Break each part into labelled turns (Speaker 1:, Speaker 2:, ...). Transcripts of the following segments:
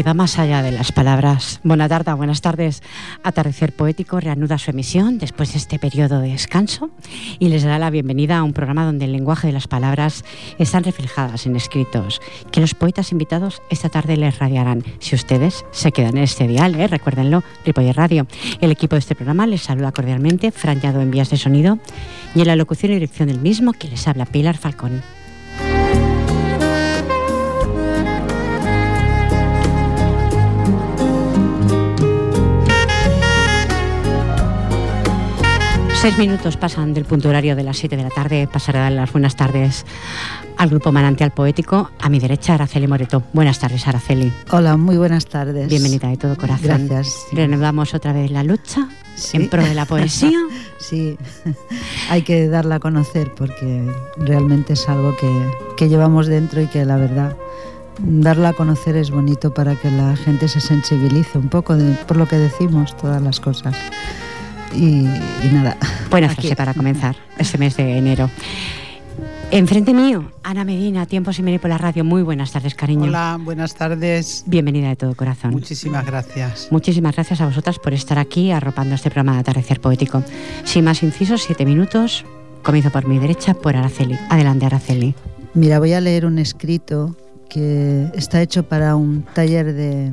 Speaker 1: Que va más allá de las palabras. Buena tarde, buenas tardes. Atardecer Poético reanuda su emisión después de este periodo de descanso y les da la bienvenida a un programa donde el lenguaje de las palabras están reflejadas en escritos que los poetas invitados esta tarde les radiarán. Si ustedes se quedan en este dial, ¿eh? recuérdenlo, Ripoller Radio. El equipo de este programa les saluda cordialmente, Fran en vías de sonido y en la locución y dirección del mismo que les habla Pilar Falcón. Seis minutos pasan del punto horario de las siete de la tarde. Pasaré a dar las buenas tardes al grupo Manantial Poético. A mi derecha, Araceli Moreto. Buenas tardes, Araceli.
Speaker 2: Hola, muy buenas tardes.
Speaker 1: Bienvenida de todo corazón.
Speaker 2: Gracias.
Speaker 1: Renovamos otra vez la lucha en pro de la poesía.
Speaker 2: sí, hay que darla a conocer porque realmente es algo que, que llevamos dentro y que la verdad darla a conocer es bonito para que la gente se sensibilice un poco por lo que decimos, todas las cosas. Y, nada.
Speaker 1: Buena frase para comenzar este mes de enero. Enfrente mío, Ana Medina, Tiempo sin venir por la radio. Muy buenas tardes, cariño.
Speaker 3: Hola, buenas tardes.
Speaker 1: Bienvenida de todo corazón.
Speaker 3: Muchísimas gracias.
Speaker 1: Muchísimas gracias a vosotras por estar aquí arropando este programa de Atardecer Poético. Sin más incisos, siete minutos. Comienzo por mi derecha, por Araceli. Adelante, Araceli.
Speaker 2: Mira, voy a leer un escrito que está hecho para un taller de,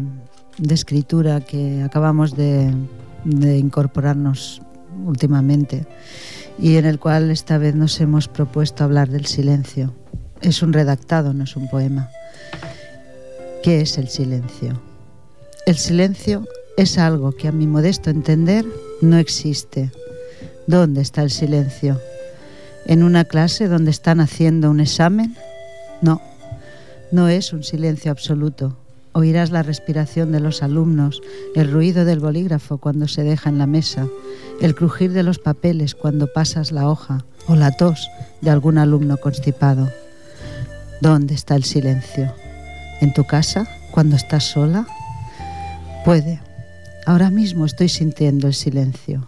Speaker 2: de escritura que acabamos de de incorporarnos últimamente y en el cual esta vez nos hemos propuesto hablar del silencio. Es un redactado, no es un poema. ¿Qué es el silencio? El silencio es algo que a mi modesto entender no existe. ¿Dónde está el silencio? ¿En una clase donde están haciendo un examen? No, no es un silencio absoluto Oirás la respiración de los alumnos, el ruido del bolígrafo cuando se deja en la mesa, el crujir de los papeles cuando pasas la hoja o la tos de algún alumno constipado. ¿Dónde está el silencio? ¿En tu casa? ¿Cuando estás sola? Puede. Ahora mismo estoy sintiendo el silencio,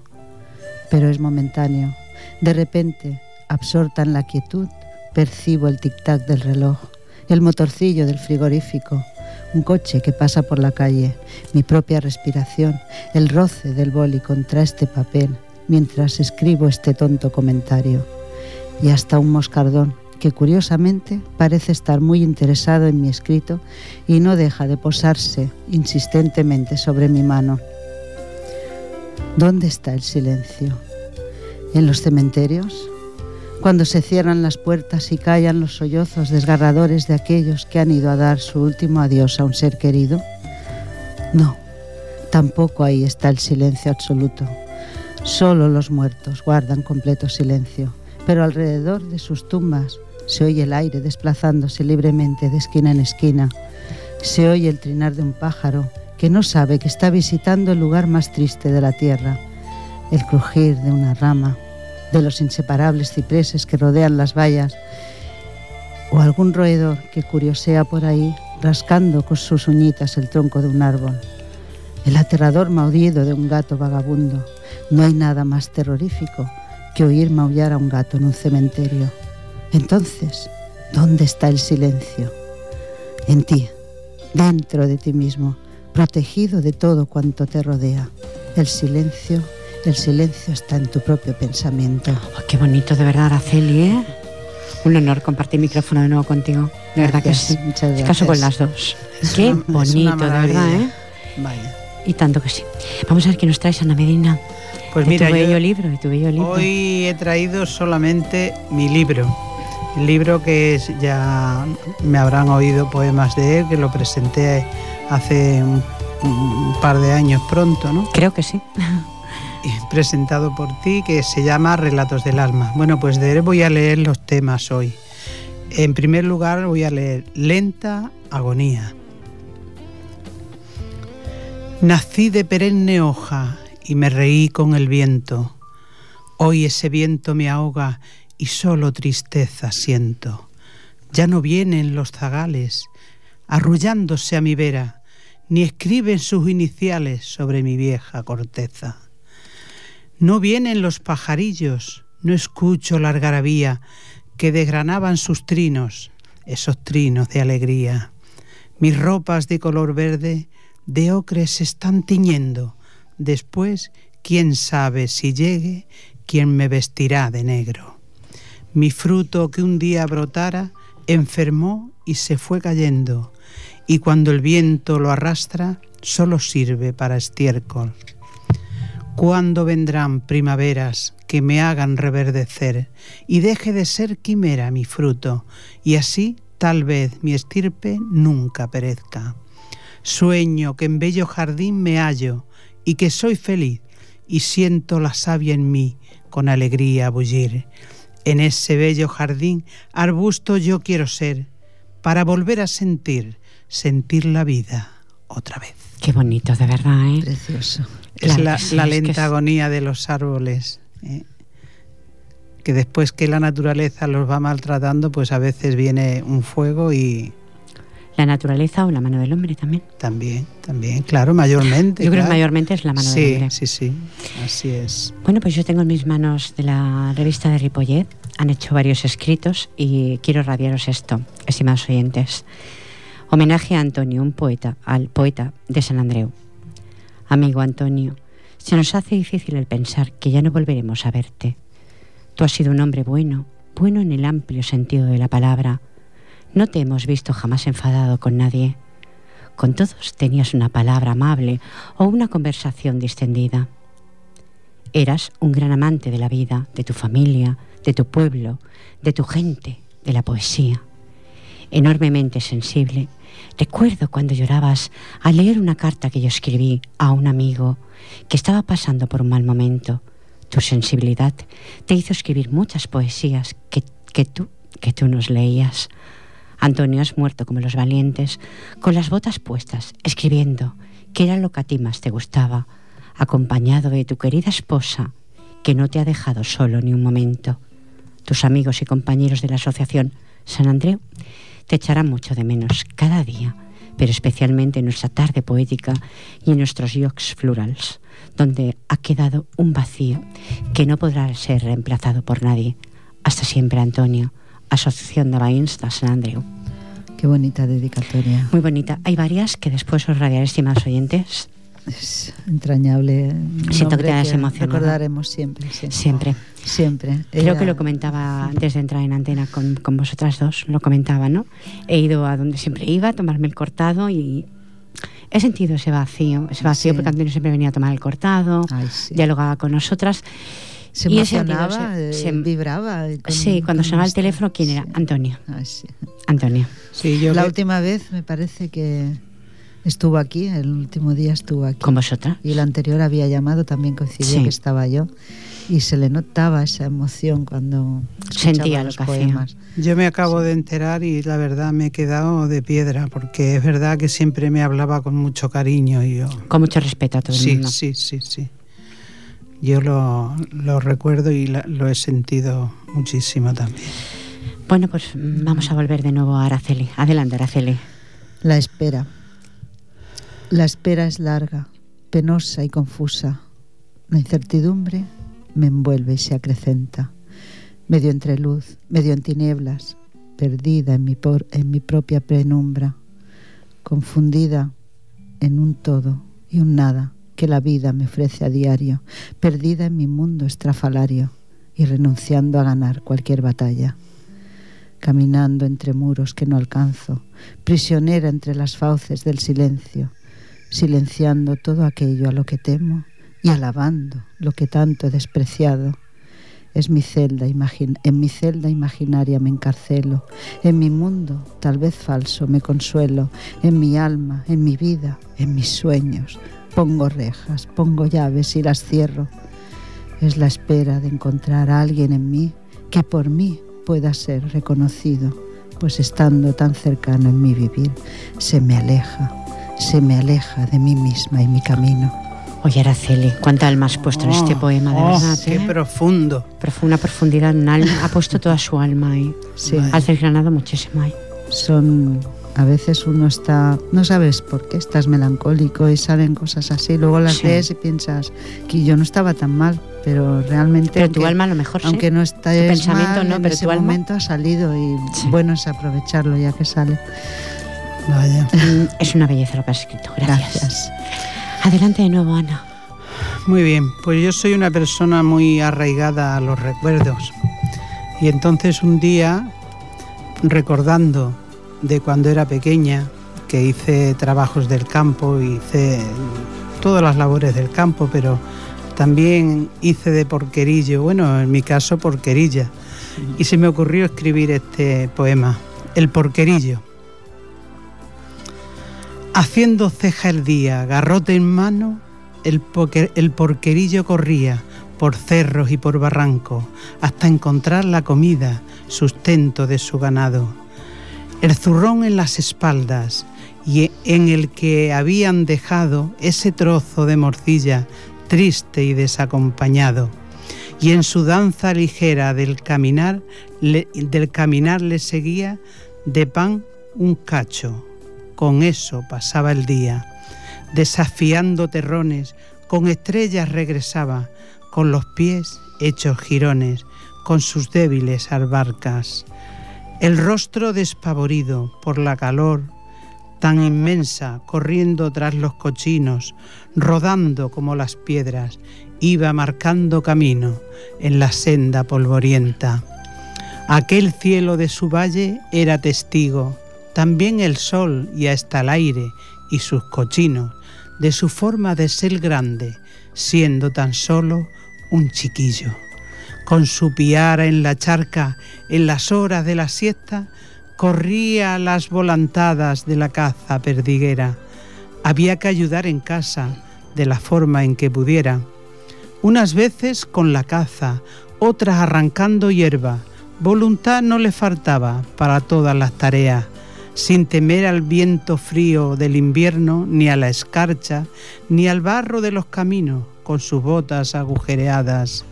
Speaker 2: pero es momentáneo. De repente, absorta en la quietud, percibo el tic-tac del reloj, el motorcillo del frigorífico, un coche que pasa por la calle, mi propia respiración, el roce del boli contra este papel mientras escribo este tonto comentario, y hasta un moscardón que curiosamente parece estar muy interesado en mi escrito y no deja de posarse insistentemente sobre mi mano. ¿Dónde está el silencio? ¿En los cementerios? Cuando se cierran las puertas y callan los sollozos desgarradores de aquellos que han ido a dar su último adiós a un ser querido? No, tampoco ahí está el silencio absoluto. Solo los muertos guardan completo silencio, pero alrededor de sus tumbas se oye el aire desplazándose libremente de esquina en esquina. Se oye el trinar de un pájaro que no sabe que está visitando el lugar más triste de la tierra, el crujir de una rama de los inseparables cipreses que rodean las vallas, o algún roedor que curiosea por ahí rascando con sus uñitas el tronco de un árbol, el aterrador maullido de un gato vagabundo. No hay nada más terrorífico que oír maullar a un gato en un cementerio. Entonces, ¿dónde está el silencio? En ti, dentro de ti mismo, protegido de todo cuanto te rodea. El silencio el silencio está en tu propio pensamiento.
Speaker 1: Oh, qué bonito, de verdad, Araceli, ¿eh? Un honor compartir micrófono de nuevo contigo. De verdad que sí. Muchas gracias. Caso con las dos. qué bonito, de verdad, ¿eh?
Speaker 3: Vaya.
Speaker 1: Y tanto que sí. Vamos a ver qué nos traes, Ana Medina.
Speaker 3: Pues mira,
Speaker 1: tu bello libro, tu bello libro.
Speaker 3: Hoy he traído solamente mi libro. El libro que ya me habrán oído poemas de él, que lo presenté hace un par de años pronto, ¿no?
Speaker 1: Creo que sí.
Speaker 3: Presentado por ti que se llama Relatos del Alma. Bueno, pues de voy a leer los temas hoy. En primer lugar voy a leer Lenta Agonía. Nací de perenne hoja y me reí con el viento. Hoy ese viento me ahoga y solo tristeza siento. Ya no vienen los zagales arrullándose a mi vera, ni escriben sus iniciales sobre mi vieja corteza. No vienen los pajarillos, no escucho la algarabía que desgranaban sus trinos, esos trinos de alegría. Mis ropas de color verde de ocre se están tiñendo. Después, quién sabe si llegue quien me vestirá de negro. Mi fruto que un día brotara enfermó y se fue cayendo, y cuando el viento lo arrastra, solo sirve para estiércol. ¿Cuándo vendrán primaveras que me hagan reverdecer y deje de ser quimera mi fruto, y así tal vez mi estirpe nunca perezca? Sueño que en bello jardín me hallo y que soy feliz y siento la savia en mí con alegría bullir. En ese bello jardín arbusto yo quiero ser para volver a sentir, sentir la vida otra vez.
Speaker 1: Qué bonito, de verdad, ¿eh?
Speaker 2: Precioso.
Speaker 3: Es la, la lenta agonía de los árboles. ¿eh? Que después que la naturaleza los va maltratando, pues a veces viene un fuego y,
Speaker 1: la naturaleza o la mano del hombre también.
Speaker 3: También, también, claro, mayormente.
Speaker 1: Yo creo
Speaker 3: claro.
Speaker 1: que mayormente es la mano
Speaker 3: sí,
Speaker 1: del hombre.
Speaker 3: Sí, sí, así es.
Speaker 1: Bueno, pues yo tengo en mis manos de la revista de Ripollet, han hecho varios escritos y quiero radiaros esto, estimados oyentes. Homenaje a Antonio, un poeta, al poeta de San Andreu. Amigo Antonio, se nos hace difícil el pensar que ya no volveremos a verte. Tú has sido un hombre bueno, bueno en el amplio sentido de la palabra, no te hemos visto jamás enfadado con nadie. Con todos tenías una palabra amable o una conversación distendida. Eras un gran amante de la vida, de tu familia, de tu pueblo, de tu gente, de la poesía. Enormemente sensible, recuerdo cuando llorabas al leer una carta que yo escribí a un amigo que estaba pasando por un mal momento. Tu sensibilidad te hizo escribir muchas poesías que, que tú, que tú nos leías. Antonio has muerto como los valientes, con las botas puestas, escribiendo, que era lo que a ti más te gustaba, acompañado de tu querida esposa, que no te ha dejado solo ni un momento. Tus amigos y compañeros de la Asociación San Andreu te echarán mucho de menos cada día, pero especialmente en nuestra tarde poética y en nuestros yoks florals, donde ha quedado un vacío que no podrá ser reemplazado por nadie. Hasta siempre, Antonio. Asociación de Veïns de Sant Andreu.
Speaker 2: Qué bonita dedicatoria.
Speaker 1: Muy bonita. Hay varias que después os radiaré, estimados oyentes.
Speaker 2: Es entrañable.
Speaker 1: Siento que te hayas emocionado.
Speaker 2: Recordaremos siempre. Sí.
Speaker 1: Siempre.
Speaker 2: Siempre.
Speaker 1: Creo que lo comentaba antes de entrar en antena con, con, vosotras dos, lo comentaba, ¿no? He ido a donde siempre iba a tomarme el cortado y he sentido ese vacío, ese vacío
Speaker 2: Sí.
Speaker 1: porque Antonio siempre venía a tomar el cortado,
Speaker 2: Ay, sí.
Speaker 1: dialogaba con nosotras.
Speaker 2: Se
Speaker 1: y ese-
Speaker 2: eh,
Speaker 1: se-
Speaker 2: vibraba. con-
Speaker 1: sí, cuando sonaba el teléfono, ¿quién era?
Speaker 2: sí.
Speaker 1: Antonio.
Speaker 2: Ay, sí.
Speaker 1: Antonio.
Speaker 3: Sí, yo
Speaker 2: La
Speaker 3: que-
Speaker 2: última vez me parece que estuvo aquí, el último día estuvo aquí.
Speaker 1: Con vosotras.
Speaker 2: Y el anterior había llamado, también coincidió
Speaker 1: Sí.
Speaker 2: que estaba yo. Y se le notaba esa emoción cuando
Speaker 1: Sentía
Speaker 2: escuchaba
Speaker 1: lo
Speaker 2: los
Speaker 1: que hacía.
Speaker 3: Yo me acabo de enterar y la verdad me he quedado de piedra porque es verdad que siempre me hablaba con mucho cariño y yo...
Speaker 1: Con mucho respeto a todo el
Speaker 3: Sí,
Speaker 1: mundo.
Speaker 3: sí, sí, sí. Yo lo, lo recuerdo y la- lo he sentido muchísimo también.
Speaker 1: Bueno, pues mm, vamos a volver de nuevo a Araceli. Adelante, Araceli.
Speaker 2: La espera. La espera es larga, penosa y confusa. La incertidumbre me envuelve y se acrecenta. Medio entre luz, medio en tinieblas, perdida en mi, por- en mi propia penumbra, confundida en un todo y un nada que la vida me ofrece a diario, perdida en mi mundo estrafalario y renunciando a ganar cualquier batalla caminando entre muros que no alcanzo, prisionera entre las fauces del silencio, silenciando todo aquello a lo que temo y alabando lo que tanto he despreciado. Es mi celda, en mi celda imaginaria me encarcelo, en mi mundo, tal vez falso, me consuelo, en mi alma, en mi vida, en mis sueños. Pongo rejas, pongo llaves y las cierro. Es la espera de encontrar a alguien en mí que por mí pueda ser reconocido, pues estando tan cercano en mi vivir, se me aleja, se me aleja de mí misma y mi camino.
Speaker 1: Oye, Araceli, cuánta alma has puesto en este
Speaker 3: Oh,
Speaker 1: poema, de
Speaker 3: oh,
Speaker 1: verdad.
Speaker 3: Qué
Speaker 1: ¿eh?
Speaker 3: profundo.
Speaker 1: Profunda profundidad, un alma, ha puesto toda su alma ahí.
Speaker 2: Sí,
Speaker 1: Has desgranado muchísimo ahí.
Speaker 2: son a veces uno está, no sabes por qué estás melancólico y salen cosas así, luego las
Speaker 1: Sí.
Speaker 2: lees y piensas que yo no estaba tan mal, pero realmente
Speaker 1: Pero tu
Speaker 2: aunque-
Speaker 1: alma a lo mejor sí.
Speaker 2: aunque no está
Speaker 1: Tu pensamiento no,
Speaker 2: en
Speaker 1: pero
Speaker 2: ese
Speaker 1: tu alma-
Speaker 2: momento ha salido y
Speaker 1: Sí.
Speaker 2: bueno es aprovecharlo ya que sale.
Speaker 3: Vaya.
Speaker 1: Mm, Es una belleza lo que has escrito. Gracias.
Speaker 2: Gracias.
Speaker 1: Adelante de nuevo, Ana.
Speaker 3: Muy bien, pues yo soy una persona muy arraigada a los recuerdos. Y entonces un día, recordando de cuando era pequeña, que hice trabajos del campo, hice todas las labores del campo, pero también hice de porquerillo, bueno, en mi caso porquerilla. Y se me ocurrió escribir este poema, El porquerillo. Haciendo ceja el día, garrote en mano, el, porquerillo corría por cerros y por barrancos hasta encontrar la comida, sustento de su ganado. El zurrón en las espaldas y en el que habían dejado ese trozo de morcilla triste y desacompañado. Y en su danza ligera del caminar, del caminar le seguía de pan un cacho. Con eso pasaba el día desafiando terrones, con estrellas regresaba, con los pies hechos jirones, con sus débiles albarcas. El rostro despavorido por la calor tan inmensa, corriendo tras los cochinos, rodando como las piedras, iba marcando camino en la senda polvorienta. Aquel cielo de su valle era testigo, también el sol y hasta el aire y sus cochinos, de su forma de ser grande, siendo tan solo un chiquillo. Con su piara en la charca, en las horas de la siesta, corría las volantadas de la caza perdiguera. Había que ayudar en casa, de la forma en que pudiera. Unas veces con la caza, otras arrancando hierba. Voluntad no le faltaba para todas las tareas sin temer al viento frío del invierno, ni a la escarcha, ni al barro de los caminos, con sus botas agujereadas.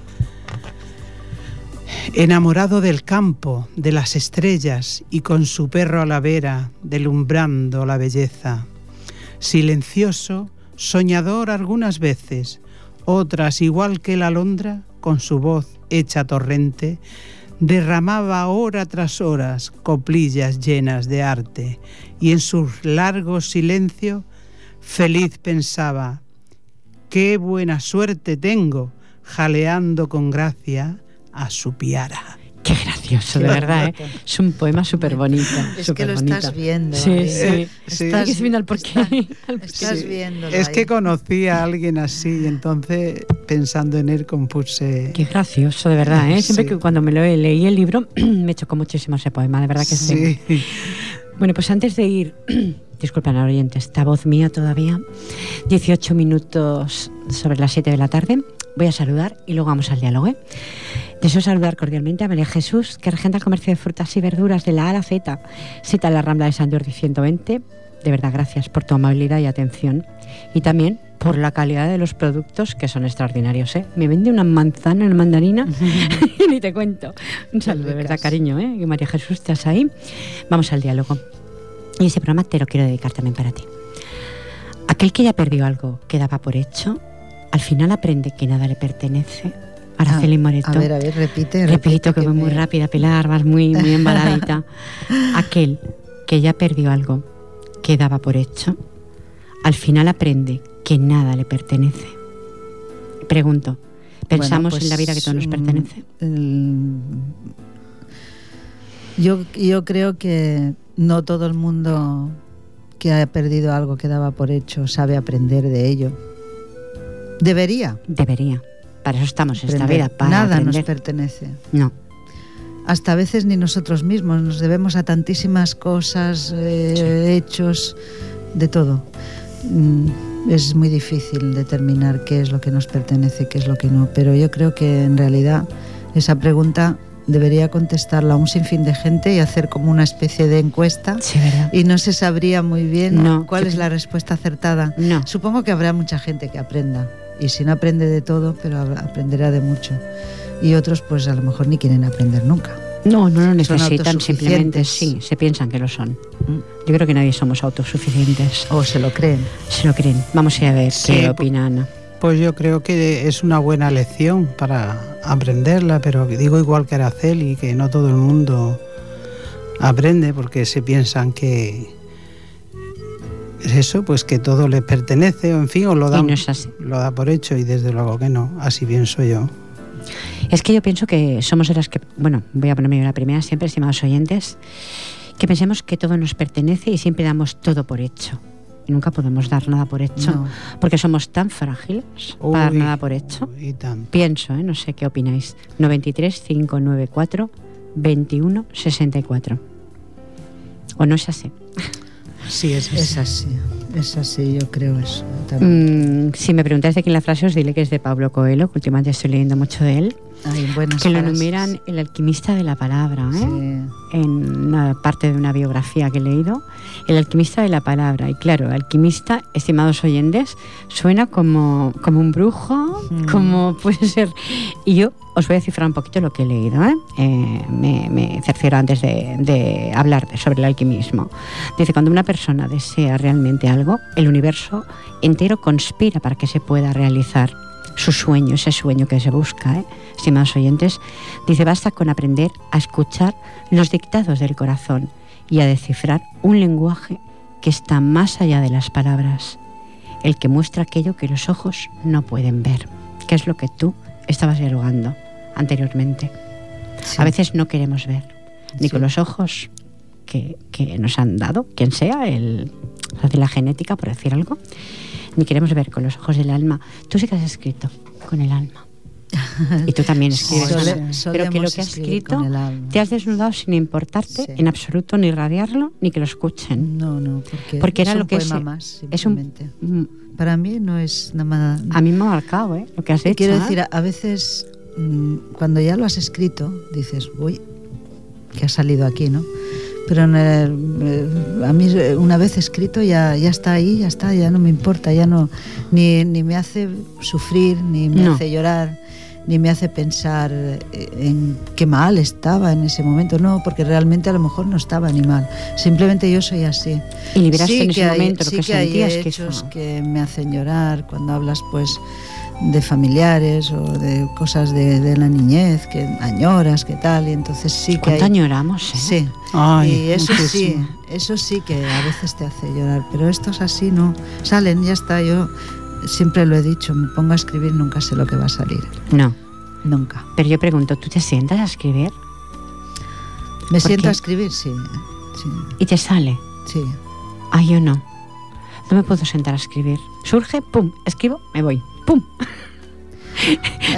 Speaker 3: Enamorado del campo, de las estrellas, y con su perro a la vera, delumbrando la belleza. Silencioso, soñador algunas veces, otras igual que la alondra, con su voz hecha torrente, derramaba hora tras horas coplillas llenas de arte y en sus largos silencios feliz pensaba, qué buena suerte tengo jaleando con gracia a su piara.
Speaker 1: Qué gracioso, de verdad, ¿eh? Es un poema súper bonito.
Speaker 2: Es que lo estás viendo.
Speaker 1: Sí,
Speaker 2: ahí.
Speaker 1: sí.
Speaker 3: Sí.
Speaker 1: Estás viendo al porqué.
Speaker 2: Estás
Speaker 3: Sí.
Speaker 2: viéndolo
Speaker 3: Es
Speaker 2: ahí.
Speaker 3: que conocí a alguien así y entonces pensando en él compuse...
Speaker 1: Qué gracioso, de verdad, ¿eh? Siempre
Speaker 3: Sí.
Speaker 1: que cuando me lo leí el libro me chocó muchísimo ese poema, de verdad que sí.
Speaker 3: Sí.
Speaker 1: Bueno, pues antes de ir, disculpen al oyente, esta voz mía todavía, 18 minutos sobre las 7 de la tarde, voy a saludar y luego vamos al diálogo. ¿eh? Deseo saludar cordialmente a María Jesús, que regenta el comercio de frutas y verduras de la A a la Z, cita en la Rambla de San Jordi 120. De verdad, gracias por tu amabilidad y atención. Y también por la calidad de los productos, que son extraordinarios. ¿eh? Me vende una manzana, una mandarina, y ni te cuento. Un saludo, de verdad, cariño. ¿eh? Que María Jesús, estás ahí. Vamos al diálogo. Y ese programa te lo quiero dedicar también para ti. Aquel que ya perdió algo que daba por hecho, al final aprende que nada le pertenece. Araceli
Speaker 2: Ah,
Speaker 1: Moreto.
Speaker 2: A ver, a ver, repite.
Speaker 1: Repito
Speaker 2: repite
Speaker 1: que voy muy rápida, Pilar, vas muy, muy embaladita. Aquel que ya perdió algo que daba por hecho, al final aprende que nada le pertenece. Pregunto, ¿pensamos
Speaker 2: Bueno,
Speaker 1: en la vida que
Speaker 2: pues,
Speaker 1: todo nos
Speaker 2: mm,
Speaker 1: pertenece?
Speaker 2: el- Yo, yo creo que no todo el mundo que ha perdido algo que daba por hecho sabe aprender de ello. Debería.
Speaker 1: Debería. Para eso estamos en esta vida, para
Speaker 2: Nada nos
Speaker 1: aprender.
Speaker 2: pertenece.
Speaker 1: No,
Speaker 2: Hasta a veces ni nosotros mismos. Nos debemos a tantísimas cosas, eh, hechos, de todo. Mm, Es muy difícil determinar qué es lo que nos pertenece, qué es lo que no. Pero yo creo que en realidad esa pregunta debería contestarla un sinfín de gente y hacer como una especie de encuesta.
Speaker 1: sí, ¿verdad?
Speaker 2: Y no se sabría muy bien
Speaker 1: No,
Speaker 2: cuál
Speaker 1: yo
Speaker 2: es la respuesta acertada.
Speaker 1: No.
Speaker 2: Supongo que habrá mucha gente que aprenda. Y si no aprende de todo, pero aprenderá de mucho. Y otros pues a lo mejor ni quieren aprender nunca.
Speaker 1: No, no lo necesitan, simplemente sí, se piensan que lo son. Yo creo que nadie somos autosuficientes.
Speaker 2: O se lo creen.
Speaker 1: Se lo creen. Vamos a ir a ver
Speaker 3: Sí,
Speaker 1: qué opina Ana.
Speaker 3: Pues yo creo que es una buena lección para aprenderla, pero digo igual que Araceli, que no todo el mundo aprende porque se piensan que, eso, pues que todo les pertenece, o en fin, o lo da,
Speaker 1: no
Speaker 3: lo da por hecho y desde luego que no, así pienso yo.
Speaker 1: Es que yo pienso que somos de las que, bueno, voy a ponerme la primera siempre, estimados oyentes, que pensemos que todo nos pertenece y siempre damos todo por hecho. Y nunca podemos dar nada por hecho,
Speaker 2: No.
Speaker 1: porque somos tan frágiles para dar nada por hecho. Pienso, ¿eh? no sé qué opináis. 93 594 21 64. ¿O no es así?
Speaker 3: Sí, es así.
Speaker 2: Es así, es así, yo creo eso. también.
Speaker 1: Mm, si me preguntáis de quién la frase, os diré que es de Pablo Coelho, que últimamente estoy leyendo mucho de él,
Speaker 2: Buenas
Speaker 1: que lo enumeran el alquimista de la palabra, ¿eh?
Speaker 2: Sí.
Speaker 1: en una parte de una biografía que he leído, el alquimista de la palabra. Y claro, alquimista, estimados oyentes, suena como, como un brujo,
Speaker 2: Mm.
Speaker 1: como puede ser. Y yo os voy a cifrar un poquito lo que he leído. ¿eh? Eh, me, me cercioro antes de, de hablar sobre el alquimismo. Dice, cuando una persona desea realmente algo, el universo entero conspira para que se pueda realizar su sueño, ese sueño que se busca, ¿eh? estimados oyentes, dice, basta con aprender a escuchar los dictados del corazón y a descifrar un lenguaje que está más allá de las palabras, el que muestra aquello que los ojos no pueden ver, que es lo que tú estabas dialogando anteriormente.
Speaker 2: Sí.
Speaker 1: A veces no queremos ver, ni
Speaker 2: Sí.
Speaker 1: con los ojos que, que nos han dado, quien sea, el, de la genética, por decir algo, ni queremos ver con los ojos del alma. Tú sí que has escrito con el alma. Y tú también escribes.
Speaker 2: Sole-
Speaker 1: pero que lo que has escrito te has desnudado sin importarte
Speaker 2: Sí.
Speaker 1: en absoluto ni radiarlo ni que lo escuchen.
Speaker 2: No, no, porque,
Speaker 1: Porque
Speaker 2: es
Speaker 1: era
Speaker 2: un
Speaker 1: lo que
Speaker 2: poema
Speaker 1: es-
Speaker 2: más,
Speaker 1: es un-
Speaker 2: Para mí no es nada más...
Speaker 1: A mí me ha marcado, ¿eh? Lo que has hecho.
Speaker 2: Quiero
Speaker 1: ¿eh?
Speaker 2: decir, a, a veces mm, cuando ya lo has escrito, dices, uy, que ha salido aquí, ¿no? Pero en el- eh, a mí eh, una vez escrito ya, ya está ahí, ya está, ya no me importa, ya no, ni, ni me hace sufrir, ni me
Speaker 1: No.
Speaker 2: hace llorar, ni me hace pensar eh, en qué mal estaba en ese momento, no, porque realmente a lo mejor no estaba ni mal, simplemente yo soy así.
Speaker 1: y liberaste en ese
Speaker 2: hay-
Speaker 1: momento lo
Speaker 2: sí
Speaker 1: que,
Speaker 2: que hay
Speaker 1: sentías que
Speaker 2: hechos
Speaker 1: eso-
Speaker 2: que me hacen llorar cuando hablas pues de familiares o de cosas de, de la niñez que añoras que tal y entonces sí que
Speaker 1: ¿Cuánto
Speaker 2: hay,
Speaker 1: añoramos, eh?
Speaker 2: sí
Speaker 3: Ay,
Speaker 2: y eso sí eso sí que a veces te hace llorar pero estos así no salen ya está yo siempre lo he dicho me pongo a escribir nunca sé lo que va a salir
Speaker 1: No.
Speaker 2: nunca
Speaker 1: Pero yo pregunto, ¿tú te sientas a escribir
Speaker 2: me
Speaker 1: ¿Por
Speaker 2: siento
Speaker 1: qué?
Speaker 2: a escribir sí sí
Speaker 1: y te sale?
Speaker 2: sí
Speaker 1: Ah, yo no. No me puedo sentar a escribir. Surge, pum, escribo, me voy. Pum.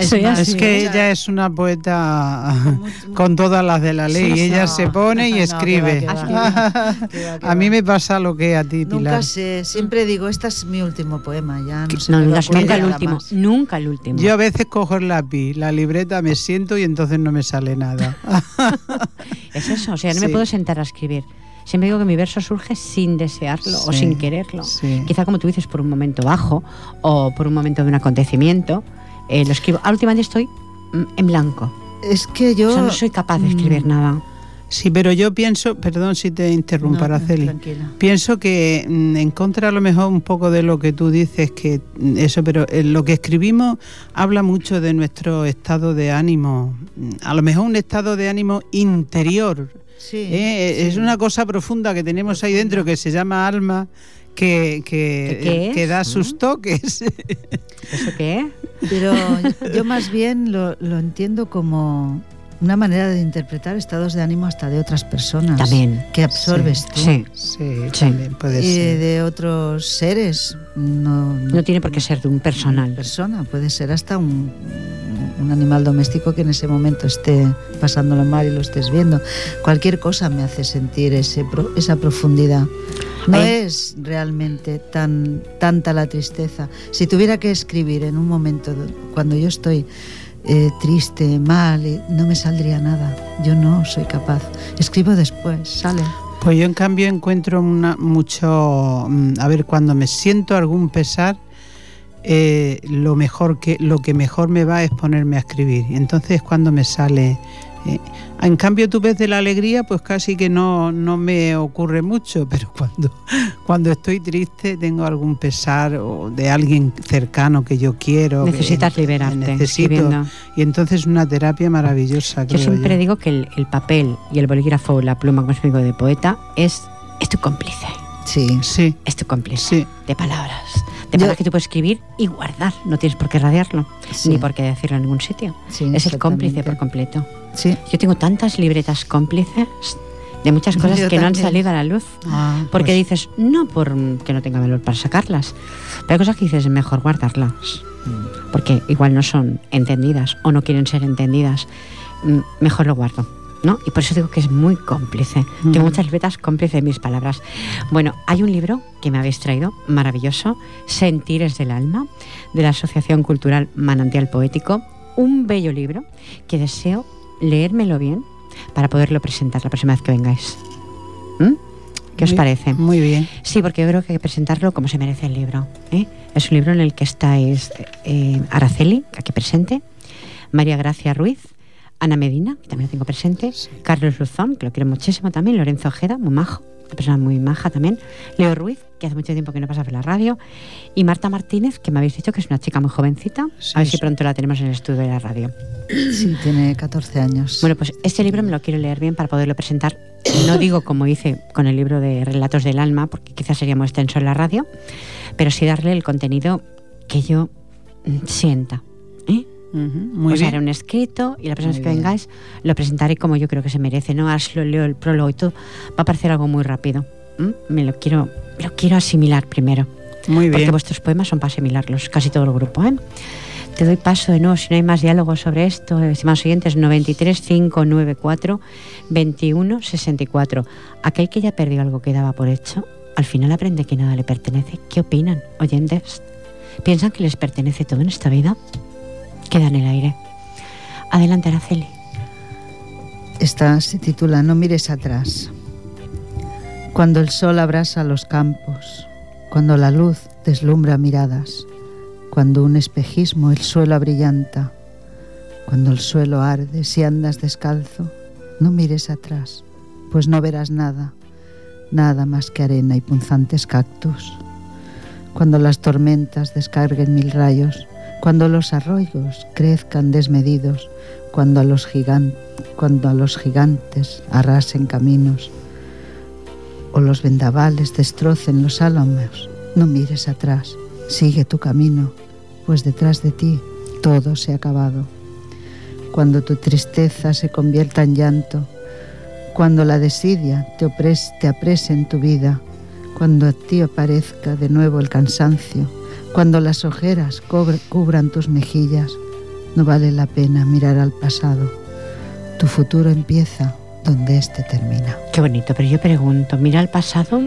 Speaker 1: Soy
Speaker 2: más,
Speaker 1: así,
Speaker 3: Es que
Speaker 2: mucha-
Speaker 3: ella es una poeta con todas las de la ley.
Speaker 2: Sí,
Speaker 3: ella
Speaker 2: no.
Speaker 3: se pone y
Speaker 2: No,
Speaker 3: escribe.
Speaker 2: que va, que va, que va, que
Speaker 3: A mí me pasa lo que a ti,
Speaker 2: Nunca
Speaker 3: Pilar.
Speaker 2: sé, siempre digo, este es mi último poema, ya no sé.
Speaker 1: No,
Speaker 2: me va
Speaker 1: nunca, nunca el último.
Speaker 2: más.
Speaker 1: Nunca el último.
Speaker 3: Yo a veces cojo el lápiz, la libreta, me siento y entonces no me sale nada.
Speaker 1: Es eso, o sea, no me
Speaker 3: Sí.
Speaker 1: puedo sentar a escribir. Siempre digo que mi verso surge sin desearlo o sin quererlo.
Speaker 3: sí.
Speaker 1: Quizá como tú dices, por un momento bajo o por un momento de un acontecimiento, eh, lo escribo. Ah, últimamente estoy mm, en blanco.
Speaker 2: Es que yo...
Speaker 1: o sea, no soy capaz de escribir
Speaker 2: mm,
Speaker 1: nada.
Speaker 3: Sí, pero yo pienso, perdón si te interrumpo,
Speaker 2: no,
Speaker 3: Araceli.
Speaker 2: Tranquila.
Speaker 3: Pienso que mm, en contra a lo mejor un poco de lo que tú dices, que mm, eso, pero eh, lo que escribimos habla mucho de nuestro estado de ánimo, Mm, a lo mejor un estado de ánimo interior.
Speaker 2: Sí,
Speaker 3: ¿eh?
Speaker 2: sí.
Speaker 3: Es una cosa profunda que tenemos ahí dentro que se llama alma, que, que,
Speaker 1: ¿Qué- qué
Speaker 3: que
Speaker 1: es?
Speaker 3: da sus toques.
Speaker 1: ¿Eso qué?
Speaker 2: Pero yo más bien lo, lo entiendo como una manera de interpretar estados de ánimo hasta de otras personas.
Speaker 1: También.
Speaker 2: Que absorbes tú.
Speaker 1: Sí.
Speaker 3: sí,
Speaker 1: Sí.
Speaker 3: también puede
Speaker 2: Y
Speaker 3: ser.
Speaker 2: de otros seres. No,
Speaker 1: No tiene por qué ser de un personal.
Speaker 2: persona, puede ser hasta un, un animal doméstico que en ese momento esté pasándolo mal y lo estés viendo. Cualquier cosa me hace sentir ese, pro- esa profundidad. No es realmente tan tanta la tristeza. Si tuviera que escribir en un momento do- cuando yo estoy eh, triste, mal, y no me saldría nada. Yo no soy capaz. Escribo después, sale.
Speaker 3: Pues yo en cambio encuentro una, mucho, mm, a ver, cuando me siento algún pesar, eh, lo mejor que lo que mejor me va es ponerme a escribir. Entonces es cuando me sale. Eh, En cambio, tú ves de la alegría, pues casi que no, no me ocurre mucho, pero cuando, cuando estoy triste, tengo algún pesar o de alguien cercano que yo quiero. que-
Speaker 1: Necesitas liberarte
Speaker 3: necesito.
Speaker 1: escribiendo.
Speaker 3: Y entonces una terapia maravillosa.
Speaker 1: Yo siempre
Speaker 3: yo.
Speaker 1: digo que el, el papel y el bolígrafo o la pluma, como digo, de poeta, es, es tu cómplice.
Speaker 2: Sí.
Speaker 3: Sí.
Speaker 1: Es tu cómplice
Speaker 3: Sí.
Speaker 1: de palabras. De palabras que tú puedes escribir y guardar. No tienes por qué radiarlo,
Speaker 2: Sí.
Speaker 1: ni por qué decirlo en ningún sitio.
Speaker 2: Sí,
Speaker 1: es el cómplice por completo.
Speaker 2: Sí.
Speaker 1: Yo tengo tantas libretas cómplices de muchas cosas
Speaker 2: Yo
Speaker 1: que no han salido a la luz.
Speaker 3: Ah,
Speaker 1: Porque
Speaker 3: pues,
Speaker 1: dices, no por que no tenga valor para sacarlas, pero hay cosas que dices, mejor guardarlas, porque igual no son entendidas o no quieren ser entendidas, Mm, mejor lo guardo. ¿No? Y por eso digo que es muy cómplice. Tengo muchas libretas cómplices de mis palabras. Bueno, hay un libro que me habéis traído, maravilloso, Sentires del Alma, de la Asociación Cultural Manantial Poético. Un bello libro que deseo leérmelo bien para poderlo presentar la próxima vez que vengáis. ¿Mm? ¿Qué os parece?
Speaker 3: Muy bien.
Speaker 1: Sí, porque yo creo que hay que presentarlo como se merece el libro. ¿eh? Es un libro en el que estáis eh, Araceli, aquí presente, María Gracia Ruiz, Ana Medina, que también lo tengo presente, Carlos Luzón, que lo quiero muchísimo también, Lorenzo Ojeda, muy majo, una persona muy maja también, Leo Ruiz, que hace mucho tiempo que no pasa por la radio, y Marta Martínez, que me habéis dicho que es una chica muy jovencita,
Speaker 3: Sí,
Speaker 1: a ver si pronto la tenemos en el estudio de la radio.
Speaker 2: Sí, tiene 14 años.
Speaker 1: Bueno, pues este libro me lo quiero leer bien para poderlo presentar. No digo como hice con el libro de Relatos del Alma, porque quizás sería muy extenso en la radio, pero sí darle el contenido que yo mm, sienta. ¿eh?
Speaker 3: Ujú, Muy
Speaker 1: o sea,
Speaker 3: bien.
Speaker 1: haré un escrito y la próxima vez
Speaker 2: Muy
Speaker 1: que
Speaker 2: bien.
Speaker 1: vengáis lo presentaré como yo creo que se merece. No, ahora lo leo el prólogo y todo, va a parecer algo muy rápido. ¿m? Me lo quiero, lo quiero asimilar primero.
Speaker 3: Muy
Speaker 1: Porque
Speaker 3: bien.
Speaker 1: vuestros poemas son para asimilarlos, casi todo el grupo. ¿eh? Te doy paso de nuevo, si no hay más diálogos sobre esto, estimados oyentes, 93 594 21 64. Aquel que ya perdió algo que daba por hecho, al final aprende que nada le pertenece. ¿Qué opinan, oyentes? ¿Piensan que les pertenece todo en esta vida? Queda en el aire. Adelante, Araceli.
Speaker 2: Esta se titula No mires atrás. Cuando el sol abrasa los campos, cuando la luz deslumbra miradas, cuando un espejismo el suelo abrillanta, cuando el suelo arde si andas descalzo, no mires atrás, pues no verás nada, nada más que arena y punzantes cactus. Cuando las tormentas descarguen mil rayos, cuando los arroyos crezcan desmedidos, cuando a los, cuando a los gigantes arrasen caminos o los vendavales destrocen los álamos, no mires atrás, sigue tu camino, pues detrás de ti todo se ha acabado. Cuando tu tristeza se convierta en llanto, cuando la desidia te, opres- te aprese en tu vida, cuando a ti aparezca de nuevo el cansancio, cuando las ojeras cubran tus mejillas, no vale la pena mirar al pasado. Tu futuro empieza donde éste termina.
Speaker 1: Qué bonito, pero yo pregunto, mira el pasado,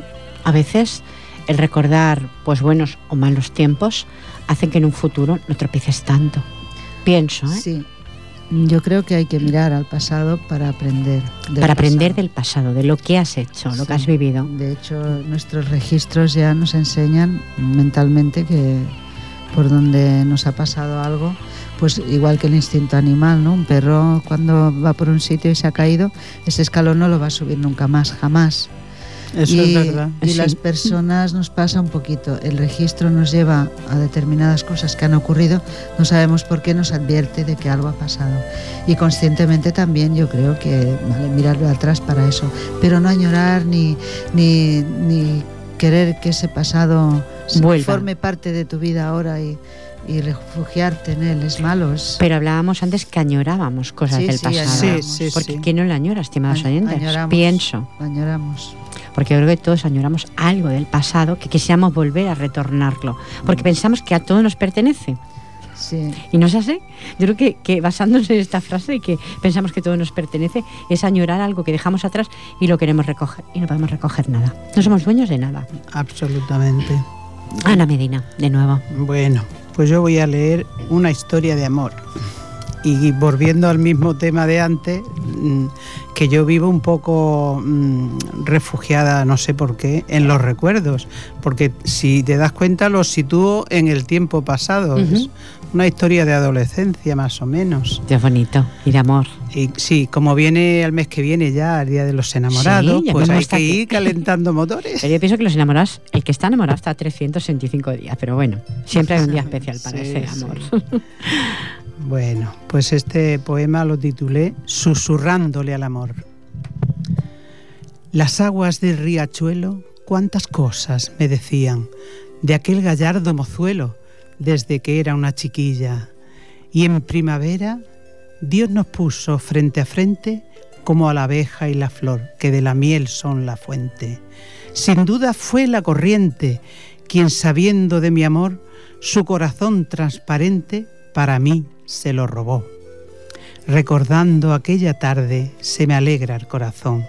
Speaker 1: a veces el recordar pues buenos o malos tiempos hace que en un futuro no tropieces tanto. Pienso, ¿eh?
Speaker 2: Sí, yo creo que hay que mirar al pasado para aprender. del
Speaker 1: Para aprender
Speaker 2: pasado.
Speaker 1: del pasado, de lo que has hecho, lo que has vivido.
Speaker 2: De hecho, nuestros registros ya nos enseñan mentalmente que por donde nos ha pasado algo, pues igual que el instinto animal, ¿no? Un perro cuando va por un sitio y se ha caído, ese escalón no lo va a subir nunca más, jamás.
Speaker 3: Eso
Speaker 2: y,
Speaker 3: es verdad.
Speaker 2: y
Speaker 1: Sí.
Speaker 2: las personas nos pasa un poquito. El registro nos lleva a determinadas cosas que han ocurrido, no sabemos por qué nos advierte de que algo ha pasado. Y conscientemente también yo creo que vale mirarlo atrás para eso, pero no añorar ni, ni, ni querer que ese pasado
Speaker 1: Vuelva.
Speaker 2: forme parte de tu vida ahora y, y refugiarte en él. Es malo. Es,
Speaker 1: Pero hablábamos antes que añorábamos cosas
Speaker 2: Sí,
Speaker 1: del
Speaker 2: sí,
Speaker 1: pasado.
Speaker 3: Sí,
Speaker 1: Porque
Speaker 3: sí.
Speaker 1: ¿quién no la añora, estimados
Speaker 2: Añ-
Speaker 1: oyentes?
Speaker 2: añoramos.
Speaker 1: Pienso.
Speaker 2: añoramos.
Speaker 1: Porque yo creo que todos añoramos algo del pasado que quisiéramos volver a retornarlo. Porque pensamos que a todo nos pertenece.
Speaker 2: Sí.
Speaker 1: Y no es así. Yo creo que, que basándose en esta frase de que pensamos que todo nos pertenece, es añorar algo que dejamos atrás y lo queremos recoger. Y no podemos recoger nada. No somos dueños de nada.
Speaker 3: Absolutamente.
Speaker 1: Ana Medina, de nuevo.
Speaker 3: Bueno, pues yo voy a leer una historia de amor. Y volviendo al mismo tema de antes, mm, que yo vivo un poco mm, refugiada, no sé por qué, en los recuerdos. Porque si te das cuenta, los sitúo en el tiempo pasado.
Speaker 1: Ujú.
Speaker 3: Es una historia de adolescencia, más o menos.
Speaker 1: Qué bonito. Y de amor.
Speaker 3: Y sí, como viene el mes que viene ya, el Día de los Enamorados,
Speaker 1: Sí,
Speaker 3: pues hay que ir calentando motores.
Speaker 1: Pero yo pienso que los enamorados, el que está enamorado está 365 días, pero bueno, siempre hay un día especial para
Speaker 3: Sí,
Speaker 1: ese
Speaker 3: sí. Bueno, pues este poema lo titulé Susurrándole al amor. Las aguas del riachuelo cuántas cosas me decían de aquel gallardo mozuelo desde que era una chiquilla. Y en primavera Dios nos puso frente a frente como a la abeja y la flor, que de la miel son la fuente. Sin duda fue la corriente quien sabiendo de mi amor, su corazón transparente para mí se lo robó. Recordando aquella tarde se me alegra el corazón,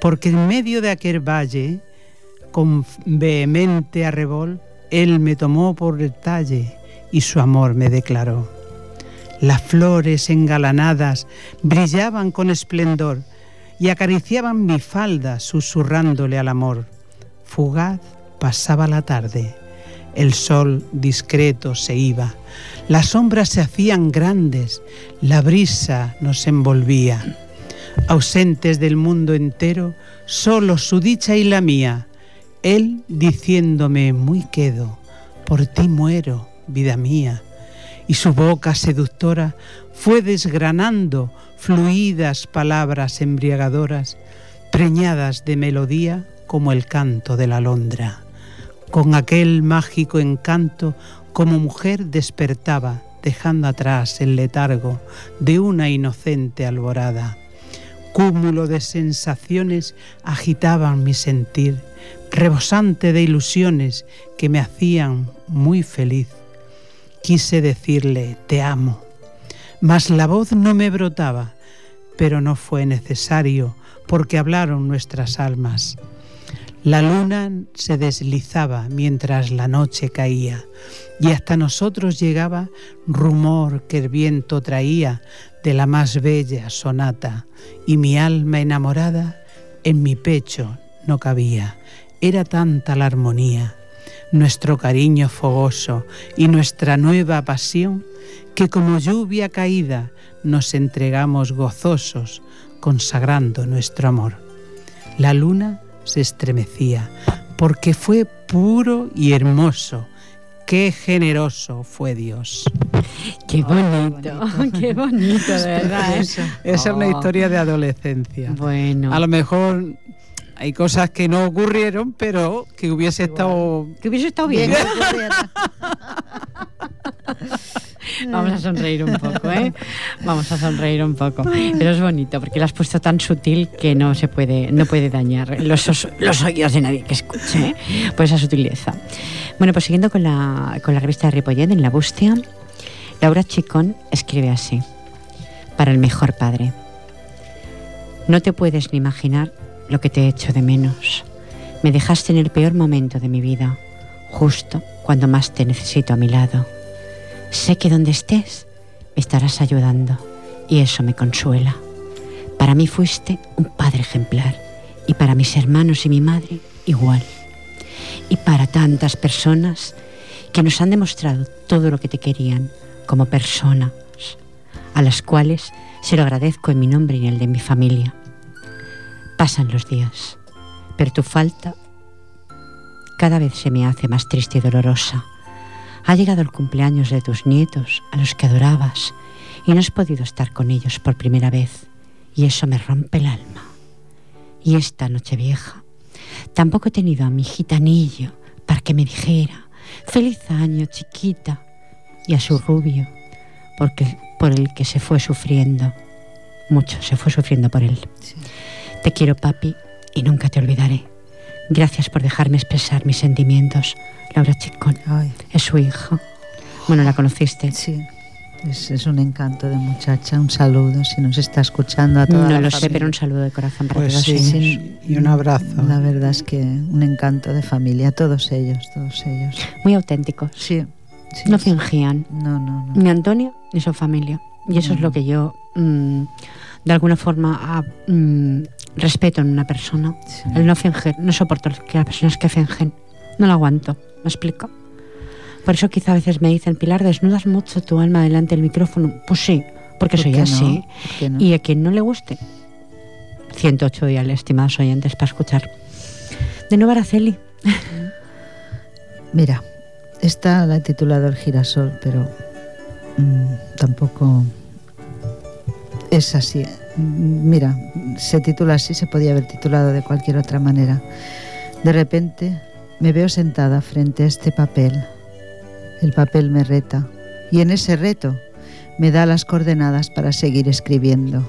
Speaker 3: porque en medio de aquel valle, con vehemente arrebol, él me tomó por el talle y su amor me declaró. Las flores engalanadas brillaban con esplendor y acariciaban mi falda susurrándole al amor. Fugaz pasaba la tarde, el sol discreto se iba, las sombras se hacían grandes, la brisa nos envolvía. Ausentes del mundo entero, solo su dicha y la mía, él diciéndome muy quedo, por ti muero, vida mía y su boca seductora fue desgranando fluidas palabras embriagadoras, preñadas de melodía como el canto de la alondra. Con aquel mágico encanto, como mujer despertaba, dejando atrás el letargo de una inocente alborada. Cúmulo de sensaciones agitaban mi sentir, rebosante de ilusiones que me hacían muy feliz Quise decirle, te amo, mas la voz no me brotaba, pero no fue necesario, porque hablaron nuestras almas. La luna se deslizaba mientras la noche caía, y hasta nosotros llegaba rumor que el viento traía de la más bella sonata, y mi alma enamorada en mi pecho no cabía. Era tanta la armonía nuestro cariño fogoso y nuestra nueva pasión, que como lluvia caída nos entregamos gozosos, consagrando nuestro amor. La luna se estremecía, porque fue puro y hermoso. Qué generoso fue Dios.
Speaker 1: Qué bonito, qué bonito, de verdad. ¿eh?
Speaker 3: Esa es una oh. historia de adolescencia.
Speaker 1: Bueno.
Speaker 3: A lo mejor hay cosas que no ocurrieron, pero que hubiese estado...
Speaker 1: Que hubiese estado bien. Vamos a sonreír un poco, ¿eh? Vamos a sonreír un poco. Pero es bonito porque lo has puesto tan sutil que no se puede, no puede dañar los, los oídos de nadie que escuche, ¿eh? por esa sutileza. Bueno, pues siguiendo con la, con la revista de Ripollet, en La Bustia, Laura Chicón escribe así: Para el mejor padre. No te puedes ni imaginar lo que te echo de menos. Me dejaste en el peor momento de mi vida, justo cuando más te necesito a mi lado. Sé que donde estés me estarás ayudando y eso me consuela. Para mí fuiste un padre ejemplar y para mis hermanos y mi madre igual. Y para tantas personas que nos han demostrado todo lo que te querían como personas, a las cuales se lo agradezco en mi nombre y en el de mi familia. Pasan los días, pero tu falta cada vez se me hace más triste y dolorosa. Ha llegado el cumpleaños de tus nietos, a los que adorabas, y no has podido estar con ellos por primera vez, y eso me rompe el alma. Y esta noche vieja, tampoco he tenido a mi gitanillo para que me dijera, feliz año, chiquita, y a su rubio, porque, por el que se fue sufriendo, mucho, se fue sufriendo por él. Te quiero, papi, y nunca te olvidaré. Gracias por dejarme expresar mis sentimientos. Laura Chicón es su hija. Bueno, ¿la conociste?
Speaker 2: Sí. Es, un encanto de muchacha. Un saludo si nos está escuchando a toda
Speaker 1: No lo sé, pero un saludo de corazón para
Speaker 3: pues
Speaker 1: todos
Speaker 3: sí, Y un abrazo.
Speaker 2: La verdad es que un encanto de familia, todos ellos, todos ellos.
Speaker 1: Muy auténticos.
Speaker 2: Sí.
Speaker 1: no fingían.
Speaker 2: No, no, no.
Speaker 1: Ni Antonio ni su familia. Y eso es lo que yo, mm, de alguna forma, mm, respeto en una persona. El no fingir. No soporto que las personas que fingen. No lo aguanto. ¿Me explico? Por eso quizá a veces me dicen, Pilar, desnudas mucho tu alma delante del micrófono. Pues sí, porque soy así. Y a quien no le guste, 108 días, estimados oyentes, para escuchar. De nuevo, Araceli.
Speaker 2: Mira, esta la he titulado El girasol, pero mm, tampoco es así. Mira, se titula así, se podía haber titulado de cualquier otra manera. De repente me veo sentada frente a este papel. El papel me reta. Y en ese reto me da las coordenadas para seguir escribiendo.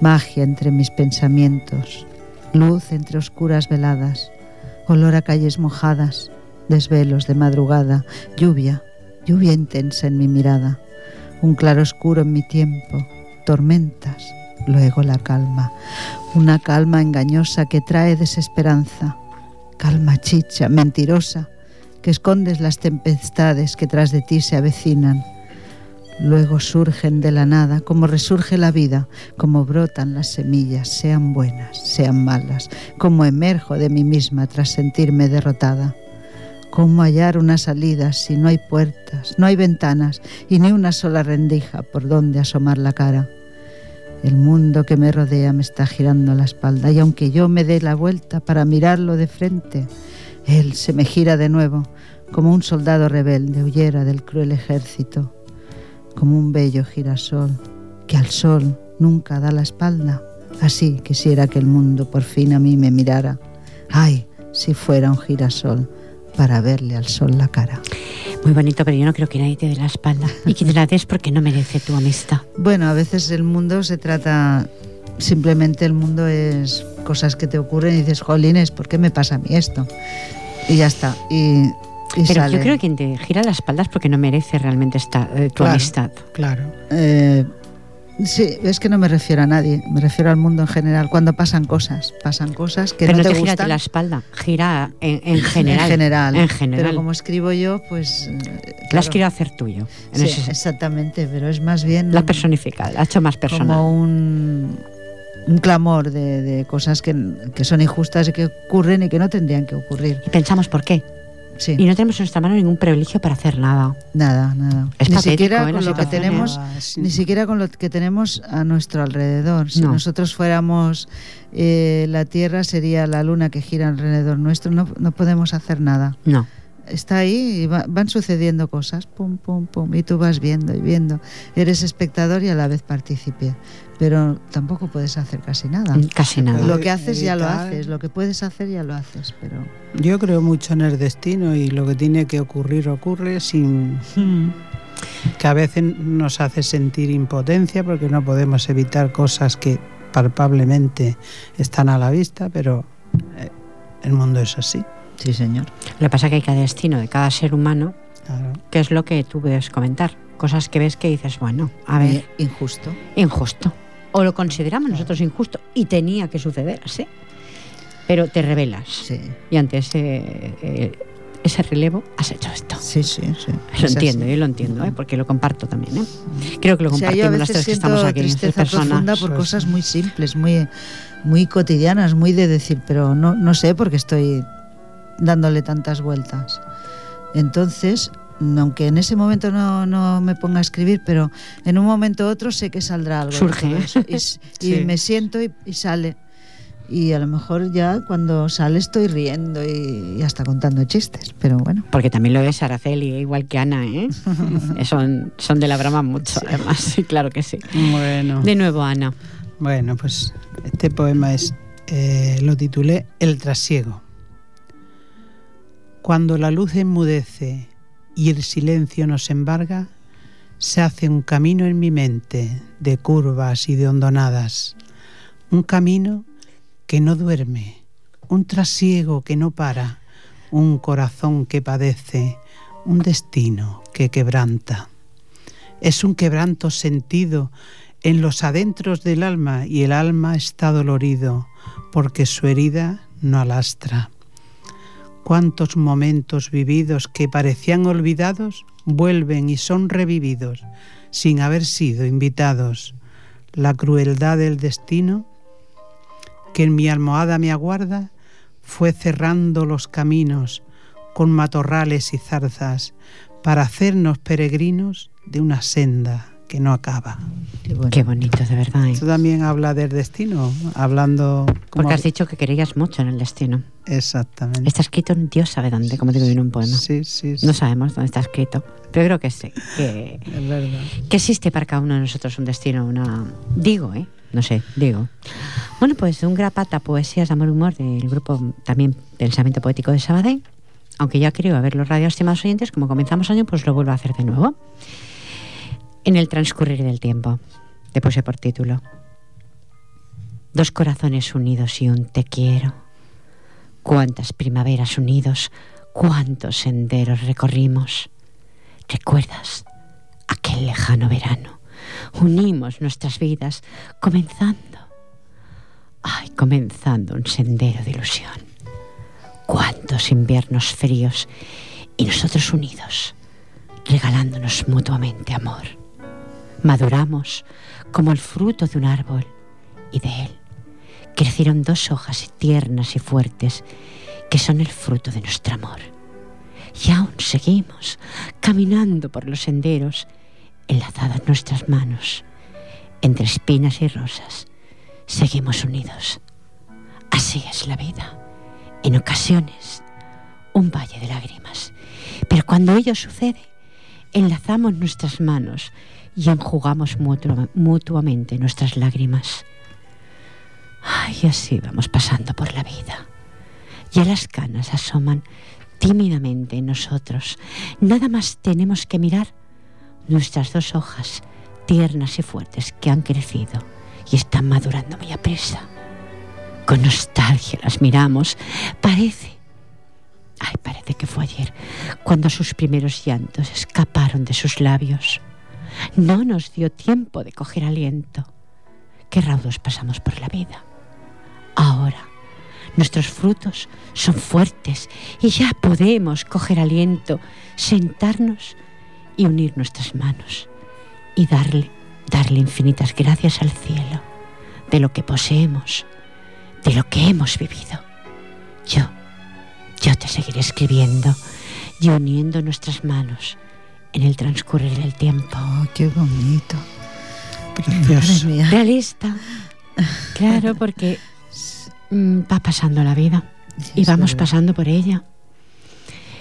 Speaker 2: Magia entre mis pensamientos, luz entre oscuras veladas, olor a calles mojadas, desvelos de madrugada, lluvia, lluvia intensa en mi mirada, un claro oscuro en mi tiempo, tormentas, luego la calma, una calma engañosa que trae desesperanza, calma chicha, mentirosa, que escondes las tempestades que tras de ti se avecinan. Luego surgen de la nada, como resurge la vida, como brotan las semillas, sean buenas, sean malas, como emerjo de mí misma tras sentirme derrotada. ¿Cómo hallar una salida si no hay puertas, no hay ventanas y ni una sola rendija por donde asomar la cara? El mundo que me rodea me está girando la espalda y aunque yo me dé la vuelta para mirarlo de frente, él se me gira de nuevo como un soldado rebelde huyera del cruel ejército, como un bello girasol que al sol nunca da la espalda. Así quisiera que el mundo por fin a mí me mirara. Ay, si fuera un girasol para verle al sol la cara.
Speaker 1: Muy bonito, pero yo no creo que nadie te dé la espalda y que te la des porque no merece tu amistad.
Speaker 2: Bueno, a veces el mundo se trata, simplemente el mundo es cosas que te ocurren y dices, jolines, ¿por qué me pasa a mí esto? Y ya está. Y, y
Speaker 1: Pero
Speaker 2: sale.
Speaker 1: yo creo que quien te gira las espaldas porque no merece realmente esta, eh, tu
Speaker 3: Claro.
Speaker 1: amistad.
Speaker 3: Claro.
Speaker 2: Eh, sí, es que no me refiero a nadie, me refiero al mundo en general. Cuando pasan cosas, pasan cosas que
Speaker 1: pero
Speaker 2: no te,
Speaker 1: te
Speaker 2: gustan.
Speaker 1: la espalda, gira en, en general.
Speaker 2: En general.
Speaker 1: En general.
Speaker 2: Pero como escribo yo, pues. eh,
Speaker 1: Lo has
Speaker 2: claro.
Speaker 1: querido hacer tuyo. En
Speaker 2: Sí,
Speaker 1: ese-
Speaker 2: exactamente, pero es más bien.
Speaker 1: lo has personificado, lo has hecho más personal.
Speaker 2: como un, un clamor de, de cosas que, que son injustas y que ocurren y que no tendrían que ocurrir.
Speaker 1: Y pensamos por qué.
Speaker 2: Sí,
Speaker 1: Y no tenemos en nuestra mano ningún privilegio para hacer nada.
Speaker 2: nada, nada.
Speaker 1: Es
Speaker 2: ni
Speaker 1: patético,
Speaker 2: siquiera
Speaker 1: ¿eh?
Speaker 2: con lo que tenemos,
Speaker 3: sí.
Speaker 2: ni siquiera con lo que tenemos a nuestro alrededor. Si
Speaker 1: No.
Speaker 2: nosotros fuéramos eh, la Tierra, sería la Luna que gira alrededor nuestro. No, no podemos hacer nada.
Speaker 1: No.
Speaker 2: Está ahí y va- van sucediendo cosas, pum, pum, pum, y tú vas viendo y viendo. Eres espectador y a la vez partícipe, pero tampoco puedes hacer casi nada.
Speaker 1: Casi nada.
Speaker 2: Lo que haces ya lo haces, lo que puedes hacer ya lo haces, pero...
Speaker 3: Yo creo mucho en el destino y lo que tiene que ocurrir ocurre sin que a veces nos hace sentir impotencia porque no podemos evitar cosas que palpablemente están a la vista, pero eh, el mundo es así.
Speaker 2: Sí, señor.
Speaker 1: Lo que pasa es que hay cada destino de cada ser humano,
Speaker 3: Claro.
Speaker 1: que es lo que tú puedes comentar. Cosas que ves que dices, bueno, a ver,
Speaker 2: Eh, Injusto.
Speaker 1: injusto. O lo consideramos nosotros injusto y tenía que suceder así. Pero te revelas.
Speaker 2: Sí,
Speaker 1: Y ante ese, eh, ese relevo has hecho esto.
Speaker 2: sí, sí. sí.
Speaker 1: Lo
Speaker 2: Es
Speaker 1: entiendo,
Speaker 2: así.
Speaker 1: yo lo entiendo, ¿eh? porque lo comparto también. ¿eh? Creo que lo
Speaker 2: O sea,
Speaker 1: compartimos las tres que estamos aquí.
Speaker 2: tristeza
Speaker 1: tres personas.
Speaker 2: profunda por
Speaker 3: Pues-
Speaker 2: cosas muy simples, muy, muy cotidianas, muy de decir, pero no, no sé por qué estoy dándole tantas vueltas. Entonces, aunque en ese momento no, no me ponga a escribir, pero en un momento u otro sé que saldrá algo.
Speaker 1: Surge, ¿eh?
Speaker 2: Y,
Speaker 3: Sí.
Speaker 2: me siento y, y sale. Y a lo mejor ya cuando sale estoy riendo y, y hasta contando chistes, pero bueno.
Speaker 1: Porque también lo es Araceli, ¿eh? igual que Ana. ¿eh? son, son de la brama mucho, además. Sí, claro que sí.
Speaker 3: Bueno,
Speaker 1: De nuevo, Ana.
Speaker 3: bueno, pues este poema es eh, lo titulé El trasiego. Cuando la luz enmudece y el silencio nos embarga, se hace un camino en mi mente de curvas y de hondonadas, un camino que no duerme, un trasiego que no para, un corazón que padece, un destino que quebranta. Es un quebranto sentido en los adentros del alma y el alma está dolorido porque su herida no alastra. Cuántos momentos vividos que parecían olvidados vuelven y son revividos sin haber sido invitados. La crueldad del destino que en mi almohada me aguarda fue cerrando los caminos con matorrales y zarzas para hacernos peregrinos de una senda que no acaba.
Speaker 2: Qué bueno.
Speaker 1: Qué bonito, de verdad. ¿eh?
Speaker 3: También habla del destino, hablando como
Speaker 1: Porque has dicho que querías mucho en el destino.
Speaker 3: exactamente.
Speaker 1: Está escrito en Dios sabe dónde, como digo en un poema.
Speaker 3: Sí, sí, sí,
Speaker 1: No sabemos dónde está escrito, pero creo que sí, que,
Speaker 3: es verdad.
Speaker 1: que existe para cada uno de nosotros un destino, una... Digo, ¿eh? no sé, digo. Bueno, pues un grapata Poesías de Amor y Humor del grupo también Pensamiento Poético de Sabadell. Aunque ya creo ver los radios, estimados oyentes, como comenzamos año, pues lo vuelvo a hacer de nuevo. En el transcurrir del tiempo, te puse por título. Dos corazones unidos y un te quiero. Cuántas primaveras unidos, cuántos senderos recorrimos. ¿Recuerdas aquel lejano verano? Unimos nuestras vidas, comenzando, ay, comenzando un sendero de ilusión. Cuántos inviernos fríos y nosotros unidos, regalándonos mutuamente amor. Maduramos como el fruto de un árbol y de él crecieron dos hojas tiernas y fuertes que son el fruto de nuestro amor. Y aún seguimos caminando por los senderos, enlazadas nuestras manos, entre espinas y rosas, seguimos unidos. Así es la vida. En ocasiones, un valle de lágrimas. Pero cuando ello sucede, enlazamos nuestras manos y enjugamos mutuamente nuestras lágrimas. Y así vamos pasando por la vida. Ya las canas asoman tímidamente en nosotros. Nada más tenemos que mirar nuestras dos hojas tiernas y fuertes que han crecido y están madurando muy aprisa. Con nostalgia las miramos. Parece, ay, parece que fue ayer, cuando sus primeros llantos escaparon de sus labios. No nos dio tiempo de coger aliento. Qué raudos pasamos por la vida. Ahora nuestros frutos son fuertes y ya podemos coger aliento, sentarnos y unir nuestras manos y darle, darle infinitas gracias al cielo de lo que poseemos, de lo que hemos vivido. Yo, yo te seguiré escribiendo y uniendo nuestras manos en el transcurrir del tiempo.
Speaker 2: Oh, qué bonito.
Speaker 3: Precioso.
Speaker 1: Realista. Claro, porque mm, va pasando la vida y vamos pasando por ella.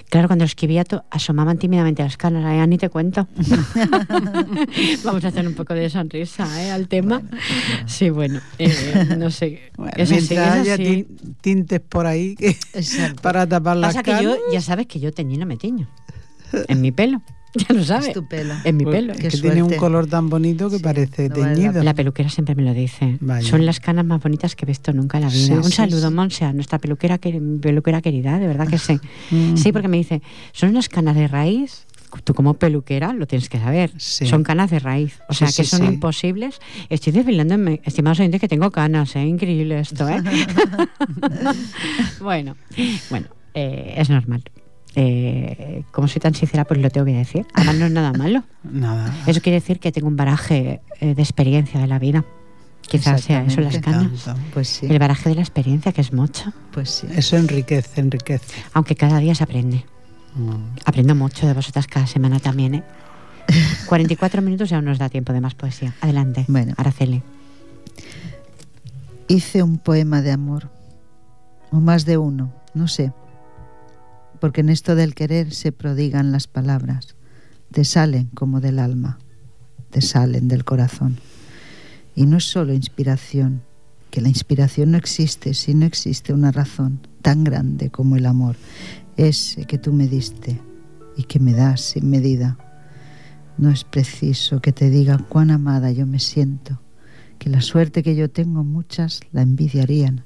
Speaker 1: Claro, cuando lo escribía asomaban tímidamente las canas, ya ni te cuento. Vamos a hacer un poco de sonrisa ¿eh? al tema. Sí, bueno, eh, no sé.
Speaker 3: Bueno, mientras haya tintes por ahí que, para tapar las
Speaker 1: Pasa
Speaker 3: canas.
Speaker 1: que yo, ya sabes que yo teñí no me tiño. En mi pelo. Ya lo sabes.
Speaker 2: Es tu pelo.
Speaker 1: En mi
Speaker 3: Pues
Speaker 1: pelo.
Speaker 3: que
Speaker 2: Qué
Speaker 3: tiene un color tan bonito que
Speaker 2: Sí,
Speaker 3: parece
Speaker 2: no vale la
Speaker 3: teñido.
Speaker 1: La peluquera siempre me lo dice.
Speaker 3: Vaya.
Speaker 1: Son las canas más bonitas que he visto nunca en la vida.
Speaker 3: Sí,
Speaker 1: Un
Speaker 3: sí,
Speaker 1: saludo,
Speaker 3: sí.
Speaker 1: Monse, a nuestra peluquera, que, peluquera querida, de verdad que sí.
Speaker 3: Mm.
Speaker 1: Sí, porque me dice, son unas canas de raíz. Tú como peluquera lo tienes que saber.
Speaker 3: Sí.
Speaker 1: Son canas de raíz. O
Speaker 3: Sí,
Speaker 1: sea, que
Speaker 3: sí,
Speaker 1: son
Speaker 3: sí.
Speaker 1: imposibles. Estoy desvelando, estimados oyentes, que tengo canas. ¿eh? Increíble esto, ¿eh? bueno, bueno, eh, es normal. Eh, como soy tan sincera, pues lo tengo que decir. Además, no es nada malo.
Speaker 3: Nada.
Speaker 1: Eso quiere decir que tengo un baraje eh, de experiencia de la vida. Quizás sea eso las canas.
Speaker 2: Pues sí,
Speaker 1: El baraje de la experiencia, que es mucho.
Speaker 2: pues sí.
Speaker 3: Eso enriquece, enriquece.
Speaker 1: Aunque cada día se aprende.
Speaker 3: Mm.
Speaker 1: Aprendo mucho de vosotras cada semana también, ¿eh? 44 minutos ya aún nos da tiempo de más poesía. Adelante,
Speaker 2: Bueno.
Speaker 1: Araceli.
Speaker 2: Hice un poema de amor, o más de uno, no sé, porque en esto del querer se prodigan las palabras, te salen como del alma, te salen del corazón. Y no es solo inspiración, que la inspiración no existe si no existe una razón tan grande como el amor, ese que tú me diste y que me das sin medida. No es preciso que te diga cuán amada yo me siento, que la suerte que yo tengo muchas la envidiarían,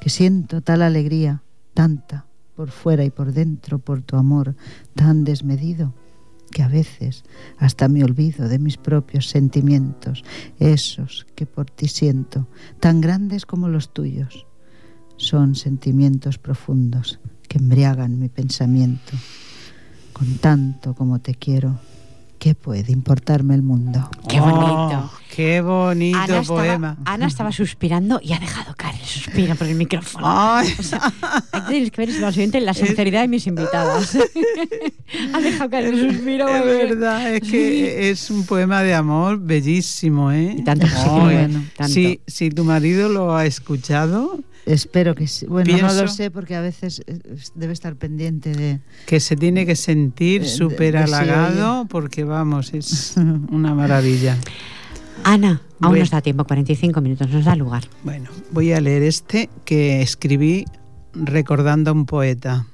Speaker 2: que siento tal alegría, tanta, por fuera y por dentro, por tu amor tan desmedido, que a veces hasta me olvido de mis propios sentimientos, esos que por ti siento, tan grandes como los tuyos. Son sentimientos profundos que embriagan mi pensamiento. Con tanto como te quiero, ¿qué puede importarme el mundo?
Speaker 1: Qué bonito.
Speaker 3: Oh, qué bonito
Speaker 1: Ana
Speaker 3: poema.
Speaker 1: estaba, Ana estaba suspirando y ha dejado caer el suspiro por el micrófono.
Speaker 3: Ay,
Speaker 1: O sea, ahí tenéis que ver, estimados oyentes, la sinceridad de mis invitadas. ha dejado caer el suspiro.
Speaker 3: es verdad, es que es un poema de amor bellísimo, ¿eh?
Speaker 1: Y tanto que sí que lo
Speaker 2: bueno,
Speaker 1: tanto.
Speaker 3: Si, si tu marido lo ha escuchado,
Speaker 2: Espero que sí. Bueno, no lo sé porque a veces eh, debe estar pendiente de...
Speaker 3: que se tiene que sentir
Speaker 2: de-
Speaker 3: súper
Speaker 2: sí,
Speaker 3: halagado porque vamos, es una maravilla.
Speaker 1: Ana, aún nos da tiempo, 45 minutos, nos da lugar.
Speaker 3: Bueno, voy a leer este que escribí recordando a un poeta,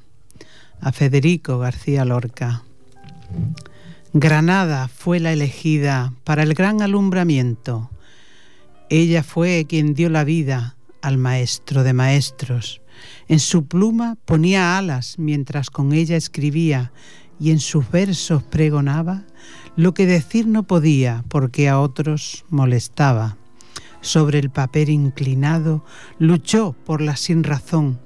Speaker 3: a Federico García Lorca. Granada fue la elegida para el gran alumbramiento. Ella fue quien dio la vida al maestro de maestros. En su pluma ponía alas mientras con ella escribía y en sus versos pregonaba lo que decir no podía porque a otros molestaba. Sobre el papel inclinado luchó por la sin razón,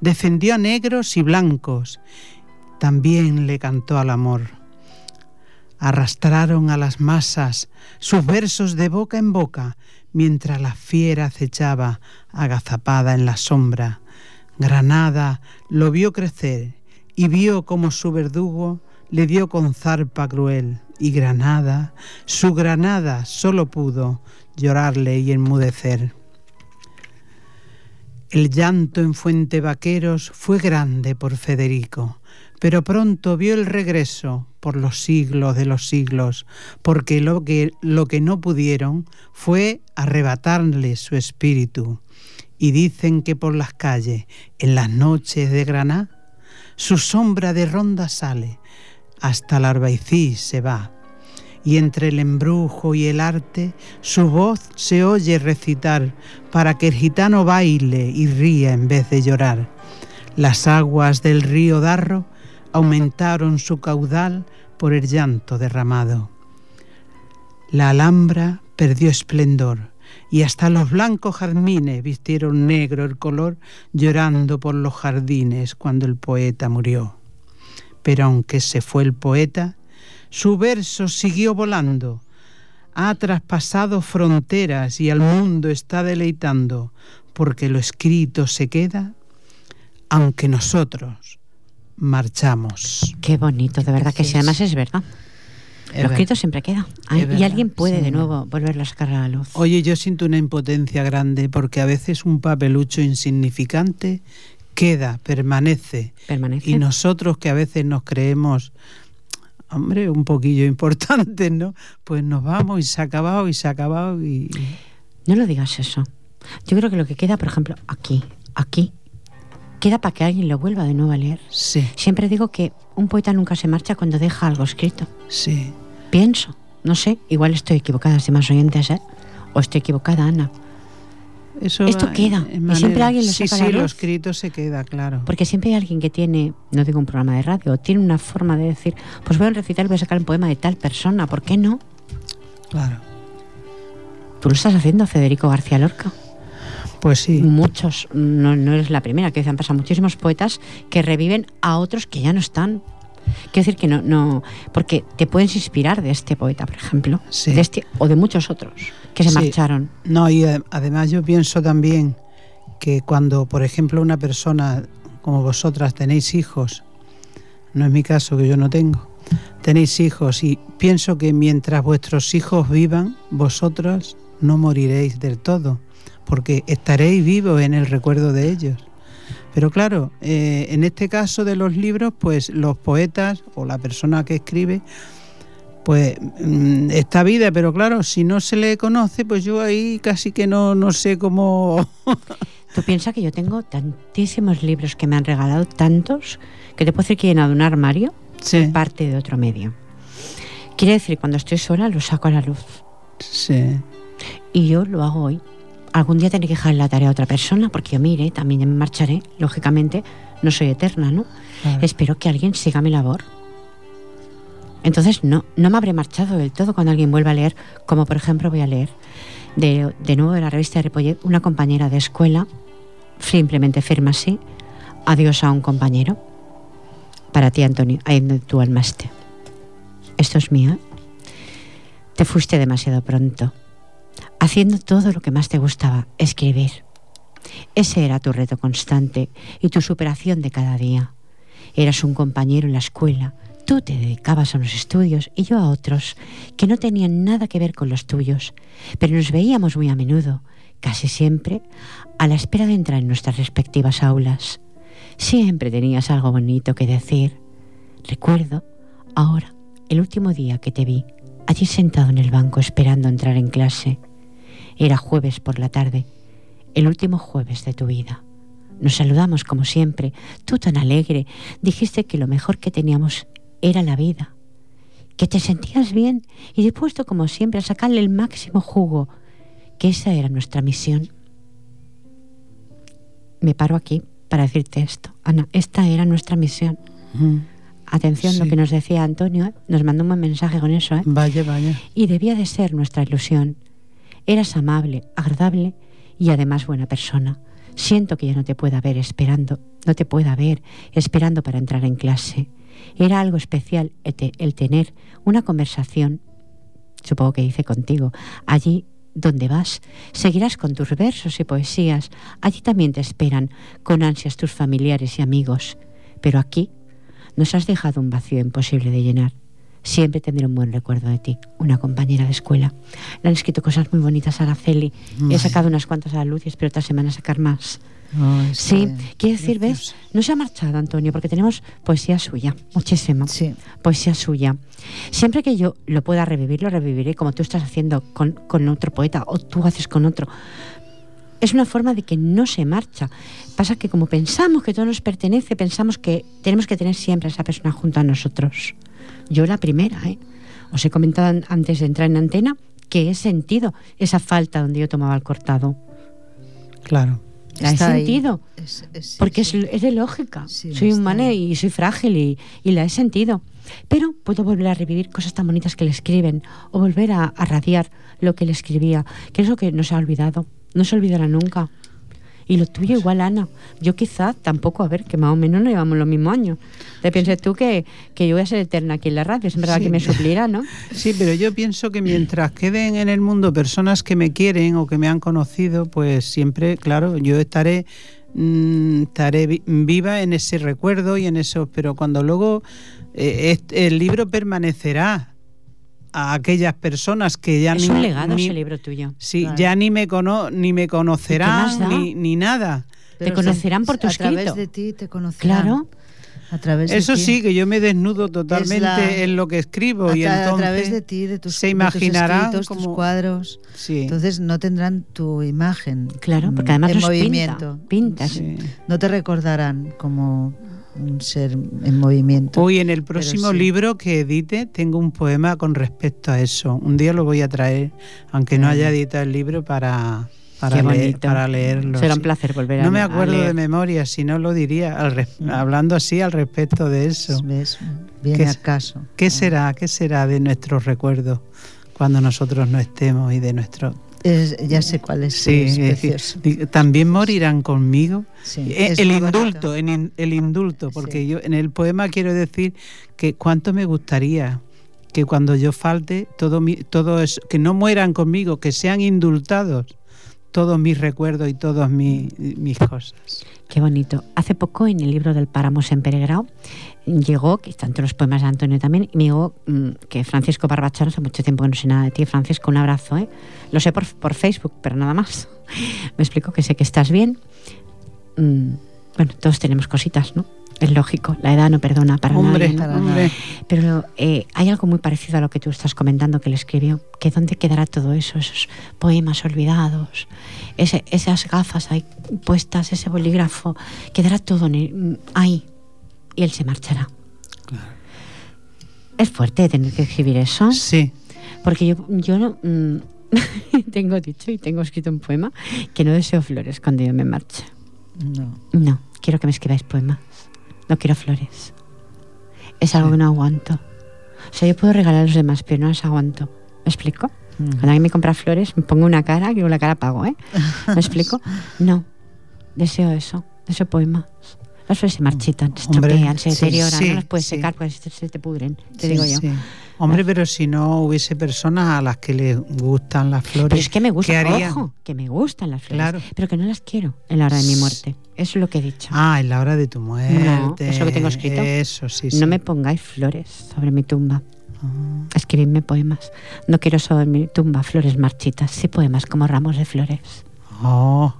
Speaker 3: defendió a negros y blancos, también le cantó al amor. Arrastraron a las masas sus versos de boca en boca, mientras la fiera acechaba agazapada en la sombra. Granada lo vio crecer y vio como su verdugo le dio con zarpa cruel y Granada, su Granada solo pudo llorarle y enmudecer. El llanto en Fuente Vaqueros fue grande por Federico, pero pronto vio el regreso por los siglos de los siglos, porque lo que, lo que no pudieron fue arrebatarle su espíritu. Y dicen que por las calles, en las noches de Granada, su sombra de ronda sale, hasta el Arbaicí se va, y entre el embrujo y el arte su voz se oye recitar para que el gitano baile y ría en vez de llorar. Las aguas del río Darro aumentaron su caudal por el llanto derramado. La Alhambra perdió esplendor y hasta los blancos jazmines vistieron negro el color llorando por los jardines cuando el poeta murió. Pero aunque se fue el poeta, su verso siguió volando, ha traspasado fronteras y al mundo está deleitando, porque lo escrito se queda, aunque nosotros marchamos.
Speaker 1: Qué bonito, de verdad que sí, además es verdad. lo escrito siempre queda. y alguien puede de nuevo volverlo a sacar a la luz.
Speaker 3: Oye, yo siento una impotencia grande porque a veces un papelucho insignificante queda, permanece.
Speaker 1: Permanece.
Speaker 3: Y nosotros que a veces nos creemos, hombre, un poquillo importantes, ¿no? Pues nos vamos y se ha acabado y se ha acabado y...
Speaker 1: No lo digas eso. Yo creo que lo que queda, por ejemplo, aquí, aquí, queda para que alguien lo vuelva de nuevo a leer.
Speaker 3: Sí.
Speaker 1: Siempre digo que un poeta nunca se marcha cuando deja algo escrito.
Speaker 3: Sí.
Speaker 1: Pienso, no sé, igual estoy equivocada, si más oyentes, ¿eh? O estoy equivocada, Ana.
Speaker 3: Eso
Speaker 1: Esto queda. Y siempre alguien lo
Speaker 3: sí,
Speaker 1: saca a
Speaker 3: sí, lo escrito se queda, claro.
Speaker 1: Porque siempre hay alguien que tiene, no digo un programa de radio, tiene una forma de decir, pues voy a recitar, voy a sacar un poema de tal persona, ¿por qué no?
Speaker 3: Claro.
Speaker 1: Tú lo estás haciendo, Federico García Lorca.
Speaker 3: Pues sí.
Speaker 1: Muchos, no, no eres la primera, que han pasado muchísimos poetas que reviven a otros que ya no están. Quiero decir que no, no, porque te puedes inspirar de este poeta, por ejemplo,
Speaker 3: Sí.
Speaker 1: de este o de muchos otros que se
Speaker 3: Sí.
Speaker 1: marcharon.
Speaker 3: No, y eh, además yo pienso también que cuando, por ejemplo, una persona como vosotras tenéis hijos, no es mi caso que yo no tengo, tenéis hijos y pienso que mientras vuestros hijos vivan, vosotros no moriréis del todo, porque estaréis vivos en el recuerdo de ellos. Pero claro, eh, en este caso de los libros, pues los poetas o la persona que escribe, pues mm, está vida, pero claro, si no se le conoce, pues yo ahí casi que no, no sé cómo...
Speaker 1: Tú piensas que yo tengo tantísimos libros que me han regalado, tantos, que te puedo decir que llenado un armario
Speaker 3: Sí,
Speaker 1: parte de otro medio. Quiere decir, cuando estoy sola los saco a la luz.
Speaker 3: sí,
Speaker 1: Y yo lo hago hoy. Algún día tendré que dejar la tarea a otra persona, porque yo mire, también me marcharé, lógicamente, no soy eterna, ¿no?
Speaker 3: claro.
Speaker 1: Espero que alguien siga mi labor. Entonces no, no me habré marchado del todo cuando alguien vuelva a leer, como por ejemplo voy a leer de, de nuevo de la revista de Ripollet, una compañera de escuela, simplemente firma así, adiós a un compañero. Para ti, Antonio, ahí donde tú almaste. Esto es mío. ¿eh? Te fuiste demasiado pronto, haciendo todo lo que más te gustaba, escribir. Ese era tu reto constante y tu superación de cada día. Eras un compañero en la escuela, tú te dedicabas a unos estudios y yo a otros que no tenían nada que ver con los tuyos, pero nos veíamos muy a menudo, casi siempre, a la espera de entrar en nuestras respectivas aulas. Siempre tenías algo bonito que decir. Recuerdo, ahora, el último día que te vi, allí sentado en el banco esperando entrar en clase. Era jueves por la tarde, el último jueves de tu vida. Nos saludamos como siempre, tú tan alegre, dijiste que lo mejor que teníamos era la vida, que te sentías bien y dispuesto como siempre a sacarle el máximo jugo, que esa era nuestra misión. Me paro aquí para decirte esto. Ana, esta era nuestra misión. Atención, lo que nos decía Antonio, ¿eh? nos mandó un buen mensaje con eso. ¿eh?
Speaker 3: Vaya, vaya.
Speaker 1: Y debía de ser nuestra ilusión. Eras amable, agradable y además buena persona. Siento que ya no te pueda ver esperando, no te pueda ver esperando para entrar en clase. Era algo especial el, tener una conversación, supongo que hice contigo, allí donde vas. Seguirás con tus versos y poesías. Allí también te esperan con ansias tus familiares y amigos. Pero aquí nos has dejado un vacío imposible de llenar. Siempre tendré un buen recuerdo de ti, una compañera de escuela. Le han escrito cosas muy bonitas a Araceli. He sacado unas cuantas a la luz y espero esta semana sacar más. sí, quiere decir, ¿ves? No se ha marchado Antonio porque tenemos poesía suya, muchísima.
Speaker 2: Sí.
Speaker 1: Poesía suya. Siempre que yo lo pueda revivir, lo reviviré como tú estás haciendo con, con otro poeta o tú haces con otro. Es una forma de que no se marcha. Pasa que como pensamos que todo nos pertenece, pensamos que tenemos que tener siempre a esa persona junto a nosotros. Yo la primera, ¿eh? Os he comentado antes de entrar en antena que he sentido esa falta donde yo tomaba el cortado.
Speaker 3: Claro.
Speaker 1: La he sentido. porque Es, de lógica. soy humana y soy frágil y, la he sentido. Pero puedo volver a revivir cosas tan bonitas que le escriben o volver a, a radiar lo que le escribía, que es lo que no se ha olvidado. No se olvidará nunca. Y lo tuyo igual, Ana. Yo quizás tampoco, a ver, que más o menos no llevamos los mismos años. Te piensas tú que, que, yo voy a ser eterna aquí en la radio, es verdad que me suplirá, ¿no?
Speaker 3: Sí, pero yo pienso que mientras queden en el mundo personas que me quieren o que me han conocido, pues siempre, claro, yo estaré mm, estaré viva en ese recuerdo y en eso, pero cuando luego eh, el libro permanecerá a aquellas personas que ya
Speaker 1: es ni... un legado ese libro tuyo.
Speaker 3: Sí, ya ni me, cono, ni me conocerán ni, ni, nada.
Speaker 1: te conocerán por tu escrito.
Speaker 2: A través de ti te conocerán.
Speaker 1: Claro.
Speaker 2: A través
Speaker 3: Eso
Speaker 2: de
Speaker 3: sí, que yo me desnudo totalmente en lo que escribo a, y entonces
Speaker 2: a través de ti, de tus,
Speaker 3: se imaginarán
Speaker 2: tus, escritos, tus cuadros.
Speaker 3: Sí.
Speaker 2: Entonces no tendrán tu imagen.
Speaker 1: Claro, porque además
Speaker 2: en movimiento.
Speaker 1: Pinta,
Speaker 2: No te recordarán como un ser en movimiento.
Speaker 3: Hoy en el próximo libro que edite tengo un poema con respecto a eso. Un día lo voy a traer, aunque no haya editado el libro para para, leer, para leerlo.
Speaker 1: Será un placer volver
Speaker 3: a
Speaker 1: No
Speaker 3: me acuerdo de memoria, si no lo diría, hablando así al respecto de eso.
Speaker 2: ¿Ves? Viene al caso.
Speaker 3: ¿Qué será? ¿Qué será de nuestros recuerdos cuando nosotros no estemos y de nuestro
Speaker 2: ya sé cuál es. Sí, es
Speaker 3: también morirán conmigo. Eh, el indulto, en, el indulto, porque yo en el poema quiero decir que cuánto me gustaría que cuando yo falte, todo, mi, todo eso, que no mueran conmigo, que sean indultados todos mis recuerdos y todas mis, cosas.
Speaker 1: Qué bonito. Hace poco en el libro del Páramo en Peregrao llegó, que todos los poemas de Antonio también, y me llegó mm, que Francisco Barbachano, hace mucho tiempo que no sé nada de ti, Francisco, un abrazo, ¿eh? Lo sé por, por Facebook, pero nada más. me explico que sé que estás bien. Mm, bueno, todos tenemos cositas, ¿no? Es lógico, la edad no perdona para
Speaker 3: nadie.
Speaker 1: Pero eh, hay algo muy parecido a lo que tú estás comentando que le escribió, que dónde quedará todo eso, esos poemas olvidados, ese, esas gafas ahí puestas, ese bolígrafo, quedará todo ahí y él se marchará. Es fuerte tener que escribir eso.
Speaker 3: Sí.
Speaker 1: Porque yo, yo no, mm, tengo dicho y tengo escrito un poema que no deseo flores cuando yo me marche.
Speaker 2: No.
Speaker 1: No, quiero que me escribáis poemas. No quiero flores. Es algo que no aguanto. O sea, yo puedo regalar a los demás, pero no las aguanto. ¿Me explico? Cuando alguien me compra flores, me pongo una cara, que con la cara pago, ¿eh? ¿Me explico? No. Deseo eso. Deseo poemas. Las flores se marchitan, se estropean, se deterioran, no las puedes secar porque se te pudren, te digo yo.
Speaker 3: Hombre, pero si no hubiese personas a las que les gustan las flores. Pero
Speaker 1: es que me gustan, ojo, que me gustan las flores, pero que no las quiero en la hora de mi muerte. Eso es lo que he dicho.
Speaker 3: Ah, en la hora de tu muerte.
Speaker 1: No, eso que tengo escrito.
Speaker 3: Eso, sí,
Speaker 1: No me pongáis flores sobre mi tumba. Ah. Escribidme poemas. No quiero sobre mi tumba flores marchitas, sí poemas como ramos de flores.
Speaker 3: Oh.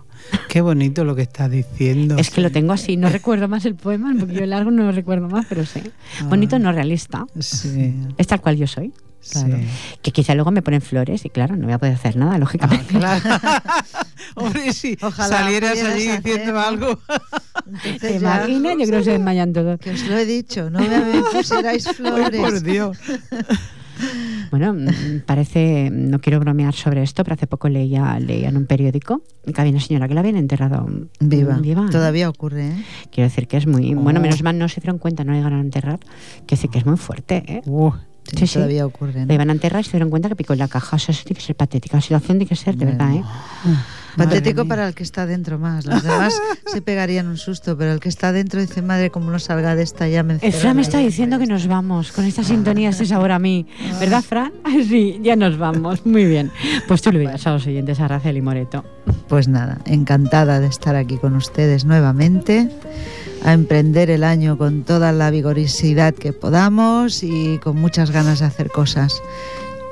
Speaker 3: Qué bonito lo que estás diciendo.
Speaker 1: Es que lo tengo así, no recuerdo más el poema, un poquillo largo no lo recuerdo más, pero sé. Bonito, no realista.
Speaker 3: Sí.
Speaker 1: Es tal cual yo soy. Claro. Que quizá luego me ponen flores y claro, no voy a poder hacer nada, lógicamente.
Speaker 3: Ah, claro. Hombre, si
Speaker 2: Ojalá
Speaker 3: salieras allí diciendo algo.
Speaker 2: Entonces
Speaker 1: ¿Te imaginas? Yo creo que se desmayan todos.
Speaker 2: Que os lo he dicho, no me pusierais
Speaker 3: Ay,
Speaker 2: flores.
Speaker 3: por Dios.
Speaker 1: Bueno, mm, parece, no quiero bromear sobre esto, pero hace poco leía, leía en un periódico que había una señora que la habían enterrado
Speaker 2: Viva.
Speaker 1: viva.
Speaker 2: Todavía ocurre, ¿eh?
Speaker 1: Quiero decir que es muy... Bueno,
Speaker 3: Oh.
Speaker 1: menos mal no se dieron cuenta, no le llegaron a enterrar, que sí que es muy fuerte, ¿eh?
Speaker 3: Uh,
Speaker 2: Sí,
Speaker 1: Sí, sí.
Speaker 2: todavía ocurre. ¿no?
Speaker 1: Le iban a enterrar y se dieron cuenta que picó en la caja. O sea, eso tiene que ser patética. La situación tiene que ser, de verdad, ¿eh?
Speaker 2: Patético para el que está dentro más. Los demás se pegarían un susto, pero el que está dentro dice, madre, como no salga de esta ya me
Speaker 1: Fran me está
Speaker 2: encerraré".
Speaker 1: diciendo que nos vamos con esta sintonía, este sabor a mí. ¿Verdad, Fran? Sí, ya nos vamos. Muy bien. Pues tú lo dirás a los oyentes, a Racel y Moreto.
Speaker 2: Pues nada, encantada de estar aquí con ustedes nuevamente, a emprender el año con toda la vigorosidad que podamos y con muchas ganas de hacer cosas.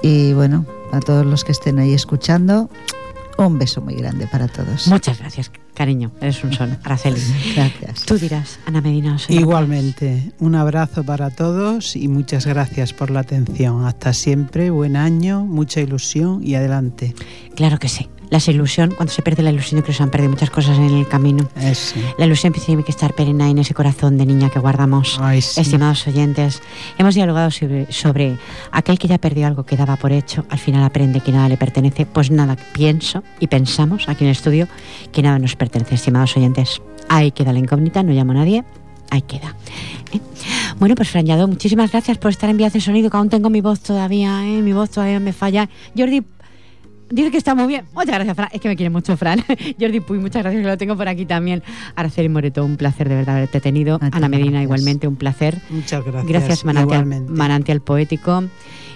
Speaker 2: Y bueno, a todos los que estén ahí escuchando, un beso muy grande para todos.
Speaker 1: Muchas gracias, cariño. Eres un sol, Araceli.
Speaker 2: Gracias.
Speaker 1: Tú dirás, Ana Medina. soy
Speaker 3: Igualmente, un abrazo para todos y muchas gracias por la atención. Hasta siempre, buen año, mucha ilusión y adelante.
Speaker 1: Claro que sí. La ilusión, cuando se pierde la ilusión, yo creo que se han perdido muchas cosas en el camino.
Speaker 3: Eso.
Speaker 1: La ilusión tiene que estar perenne en ese corazón de niña que guardamos.
Speaker 3: Ay, sí.
Speaker 1: Estimados oyentes, hemos dialogado sobre, sobre aquel que ya perdió algo que daba por hecho, al final aprende que nada le pertenece. Pues nada, pienso y pensamos aquí en el estudio que nada nos pertenece, estimados oyentes. Ahí queda la incógnita, no llamo a nadie, ahí queda. ¿eh? Bueno, pues Fran Lladó, muchísimas gracias por estar en Vías de Sonido, que aún tengo mi voz todavía, ¿eh? mi voz todavía me falla. Jordi, Dice que está muy bien. Muchas gracias, Fran. Es que me quiere mucho, Fran. Jordi Puy, muchas gracias, que lo tengo por aquí también. Araceli Moreto, un placer de verdad haberte tenido. Ana Medina,
Speaker 2: gracias.
Speaker 1: igualmente, un placer.
Speaker 3: Muchas gracias.
Speaker 1: Gracias, Manantial. Manantial Poético.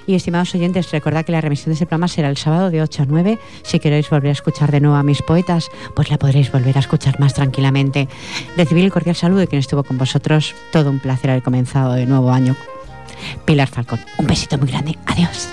Speaker 1: Y estimados oyentes, recordad que la remisión de ese programa será el sábado de 8 a 9. Si queréis volver a escuchar de nuevo a mis poetas, pues la podréis volver a escuchar más tranquilamente. Recibir el cordial saludo de quien estuvo con vosotros. Todo un placer haber comenzado de nuevo año. Pilar Falcón, un besito muy grande. Adiós.